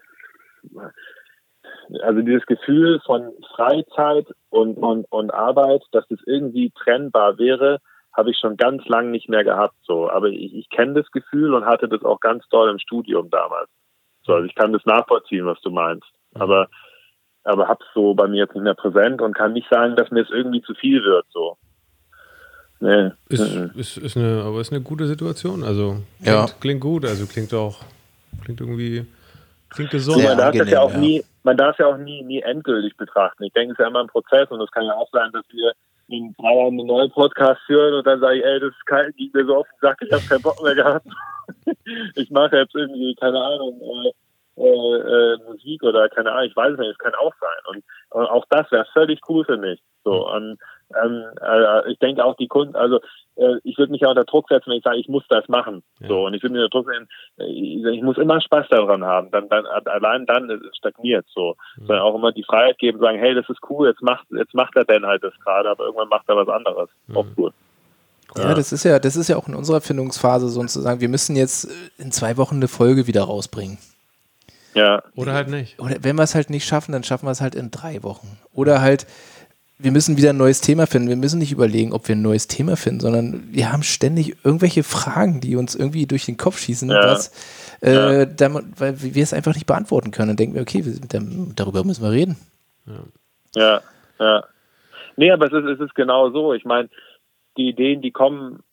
Speaker 3: also dieses Gefühl von Freizeit und, und, und Arbeit, dass das irgendwie trennbar wäre, habe ich schon ganz lang nicht mehr gehabt. So, aber ich, ich kenne das Gefühl und hatte das auch ganz doll im Studium damals. So, also ich kann das nachvollziehen, was du meinst. Mhm. Aber aber hab's so bei mir jetzt nicht mehr präsent und kann nicht sagen, dass mir es irgendwie zu viel wird. So.
Speaker 2: Nee. Ist, mhm. ist, ist eine, aber ist eine gute Situation. Also klingt, ja. klingt gut, also klingt auch, klingt irgendwie, klingt gesund.
Speaker 3: man darf das ja auch ja. nie, man darf ja auch nie, nie endgültig betrachten. Ich denke, es ist ja immer ein Prozess und es kann ja auch sein, dass wir in drei Jahren einen neuen Podcast führen und dann sage ich, ey, das ist kalt, ging mir so auf den Sack, ich habe keinen Bock mehr gehabt. ich mache jetzt irgendwie, keine Ahnung, äh, äh, äh, Musik oder keine Ahnung, ich weiß es nicht, es kann auch sein. Und, und auch das wäre völlig cool für mich. So, und ähm, äh, ich denke auch die Kunden, also äh, ich würde mich ja unter Druck setzen, wenn ich sage, ich muss das machen. Ja. So, und ich würde mir unter Druck setzen, ich, ich, muss immer Spaß daran haben. Dann, dann allein dann stagniert so. Mhm. Sondern auch immer die Freiheit geben, sagen, hey, das ist cool, jetzt macht, jetzt macht er denn halt das gerade, aber irgendwann macht er was anderes. Mhm. Auch cool.
Speaker 1: Ja, ja, das ist ja, das ist ja auch in unserer Findungsphase sozusagen. Wir müssen jetzt in zwei Wochen eine Folge wieder rausbringen.
Speaker 3: Ja.
Speaker 2: Oder halt nicht.
Speaker 1: Oder wenn wir es halt nicht schaffen, dann schaffen wir es halt in drei Wochen. Oder halt, wir müssen wieder ein neues Thema finden. Wir müssen nicht überlegen, ob wir ein neues Thema finden, sondern wir haben ständig irgendwelche Fragen, die uns irgendwie durch den Kopf schießen, ja. was, äh, ja. damit, weil wir es einfach nicht beantworten können. Dann denken wir, okay, wir, darüber müssen wir reden.
Speaker 3: Ja, ja. ja. Nee, aber es ist, es ist genau so. Ich meine, die Ideen, die kommen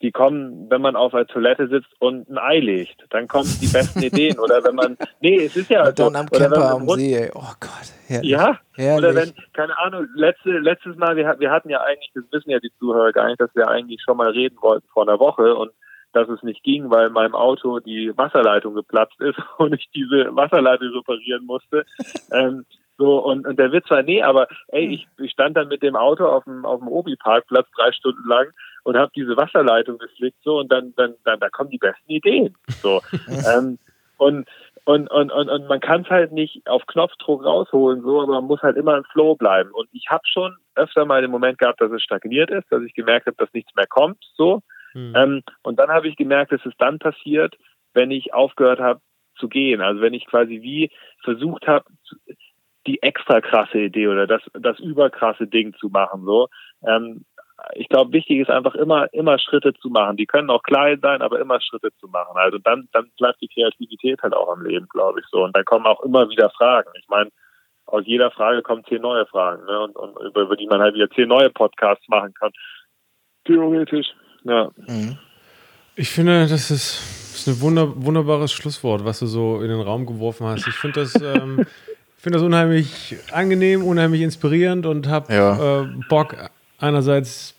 Speaker 3: die kommen, wenn man auf der Toilette sitzt und ein Ei legt. Dann kommen die besten Ideen. Oder wenn man, nee, es ist ja
Speaker 1: und dann so. am Camper am See, ey. oh Gott.
Speaker 3: Herrlich. Ja, herrlich. oder wenn, keine Ahnung, letzte, letztes Mal, wir, wir hatten ja eigentlich, das wissen ja die Zuhörer gar nicht, dass wir eigentlich schon mal reden wollten vor einer Woche und dass es nicht ging, weil in meinem Auto die Wasserleitung geplatzt ist und ich diese Wasserleitung reparieren musste. ähm, so, und, und der Witz war, nee, aber ey, hm. ich, ich stand dann mit dem Auto auf dem, auf dem Obi-Parkplatz drei Stunden lang und habe diese Wasserleitung geflickt so und dann, dann, dann da kommen die besten Ideen. So. ähm, und, und, und, und, und man kann es halt nicht auf Knopfdruck rausholen, so, aber man muss halt immer im Flow bleiben. Und ich habe schon öfter mal den Moment gehabt, dass es stagniert ist, dass ich gemerkt habe, dass nichts mehr kommt, so. Mhm. Ähm, und dann habe ich gemerkt, dass es dann passiert, wenn ich aufgehört habe zu gehen. Also wenn ich quasi wie versucht habe, die extra krasse Idee oder das, das überkrasse Ding zu machen. So, ähm, ich glaube, wichtig ist einfach immer, immer Schritte zu machen. Die können auch klein sein, aber immer Schritte zu machen. Also dann, dann bleibt die Kreativität halt auch am Leben, glaube ich so. Und dann kommen auch immer wieder Fragen. Ich meine, aus jeder Frage kommen zehn neue Fragen, ne? Und, und über, über die man halt wieder zehn neue Podcasts machen kann. Theoretisch, ja. Mhm.
Speaker 2: Ich finde, das ist, das ist ein wunder, wunderbares Schlusswort, was du so in den Raum geworfen hast. Ich finde das, ähm, finde das unheimlich angenehm, unheimlich inspirierend und habe ja. äh, Bock, einerseits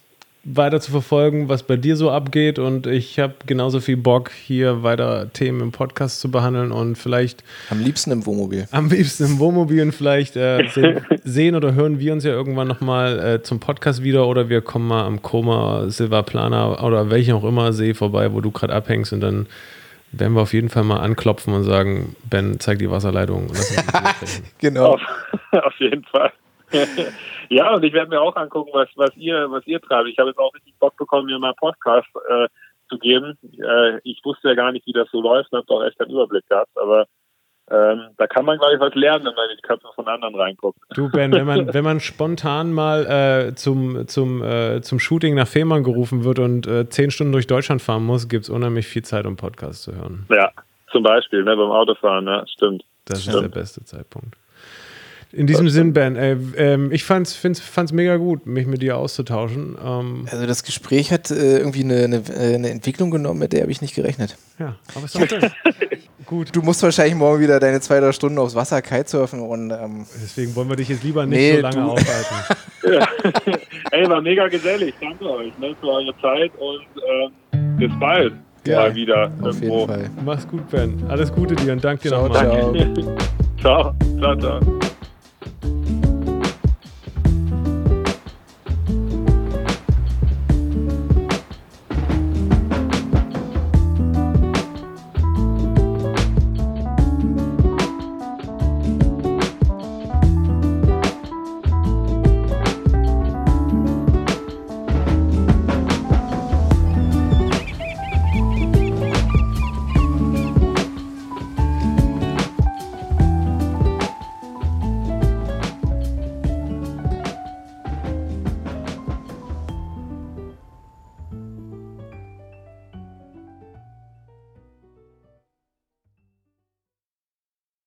Speaker 2: weiter zu verfolgen, was bei dir so abgeht und ich habe genauso viel Bock, hier weiter Themen im Podcast zu behandeln und vielleicht...
Speaker 1: Am liebsten im Wohnmobil.
Speaker 2: Am liebsten im Wohnmobil und vielleicht äh, sehen, sehen, oder hören wir uns ja irgendwann nochmal äh, zum Podcast wieder oder wir kommen mal am Koma, Silvaplana oder welchen auch immer See vorbei, wo du gerade abhängst und dann werden wir auf jeden Fall mal anklopfen und sagen, Ben, zeig die Wasserleitung.
Speaker 1: genau.
Speaker 3: Auf, auf jeden Fall. Ja, und ich werde mir auch angucken, was, was ihr, was ihr treibt. Ich habe jetzt auch richtig Bock bekommen, mir mal Podcast äh, zu geben. Äh, ich wusste ja gar nicht, wie das so läuft und habe auch echt keinen Überblick gehabt, aber ähm, da kann man, glaube ich, was lernen, wenn man in die Köpfe von anderen reinguckt.
Speaker 2: Du, Ben, wenn man, wenn man spontan mal äh, zum, zum, äh, zum Shooting nach Fehmarn gerufen wird und äh, zehn Stunden durch Deutschland fahren muss, gibt es unheimlich viel Zeit, um Podcast zu hören.
Speaker 3: Ja, zum Beispiel, ne, beim Autofahren, ja, stimmt.
Speaker 2: Das
Speaker 3: stimmt.
Speaker 2: ist der beste Zeitpunkt. In diesem Sinn, Ben, äh, äh, ich fand's, fand's mega gut, mich mit dir auszutauschen. Ähm
Speaker 1: also das Gespräch hat äh, irgendwie eine, eine, äh, eine, Entwicklung genommen, mit der habe ich nicht gerechnet.
Speaker 2: Ja, aber ist doch schön.
Speaker 1: gut. Du musst wahrscheinlich morgen wieder deine zwei, drei Stunden aufs Wasser kitesurfen und ähm
Speaker 2: deswegen wollen wir dich jetzt lieber nicht nee, so lange aufhalten.
Speaker 3: ja. Ey, war mega gesellig. Danke euch ne, für eure Zeit und ähm, bis bald. Ja, mal wieder
Speaker 1: auf irgendwo. jeden Fall.
Speaker 2: Mach's gut, Ben. Alles Gute dir und danke dir
Speaker 1: nochmal.
Speaker 3: ciao. ciao, ciao. ciao. Thank you.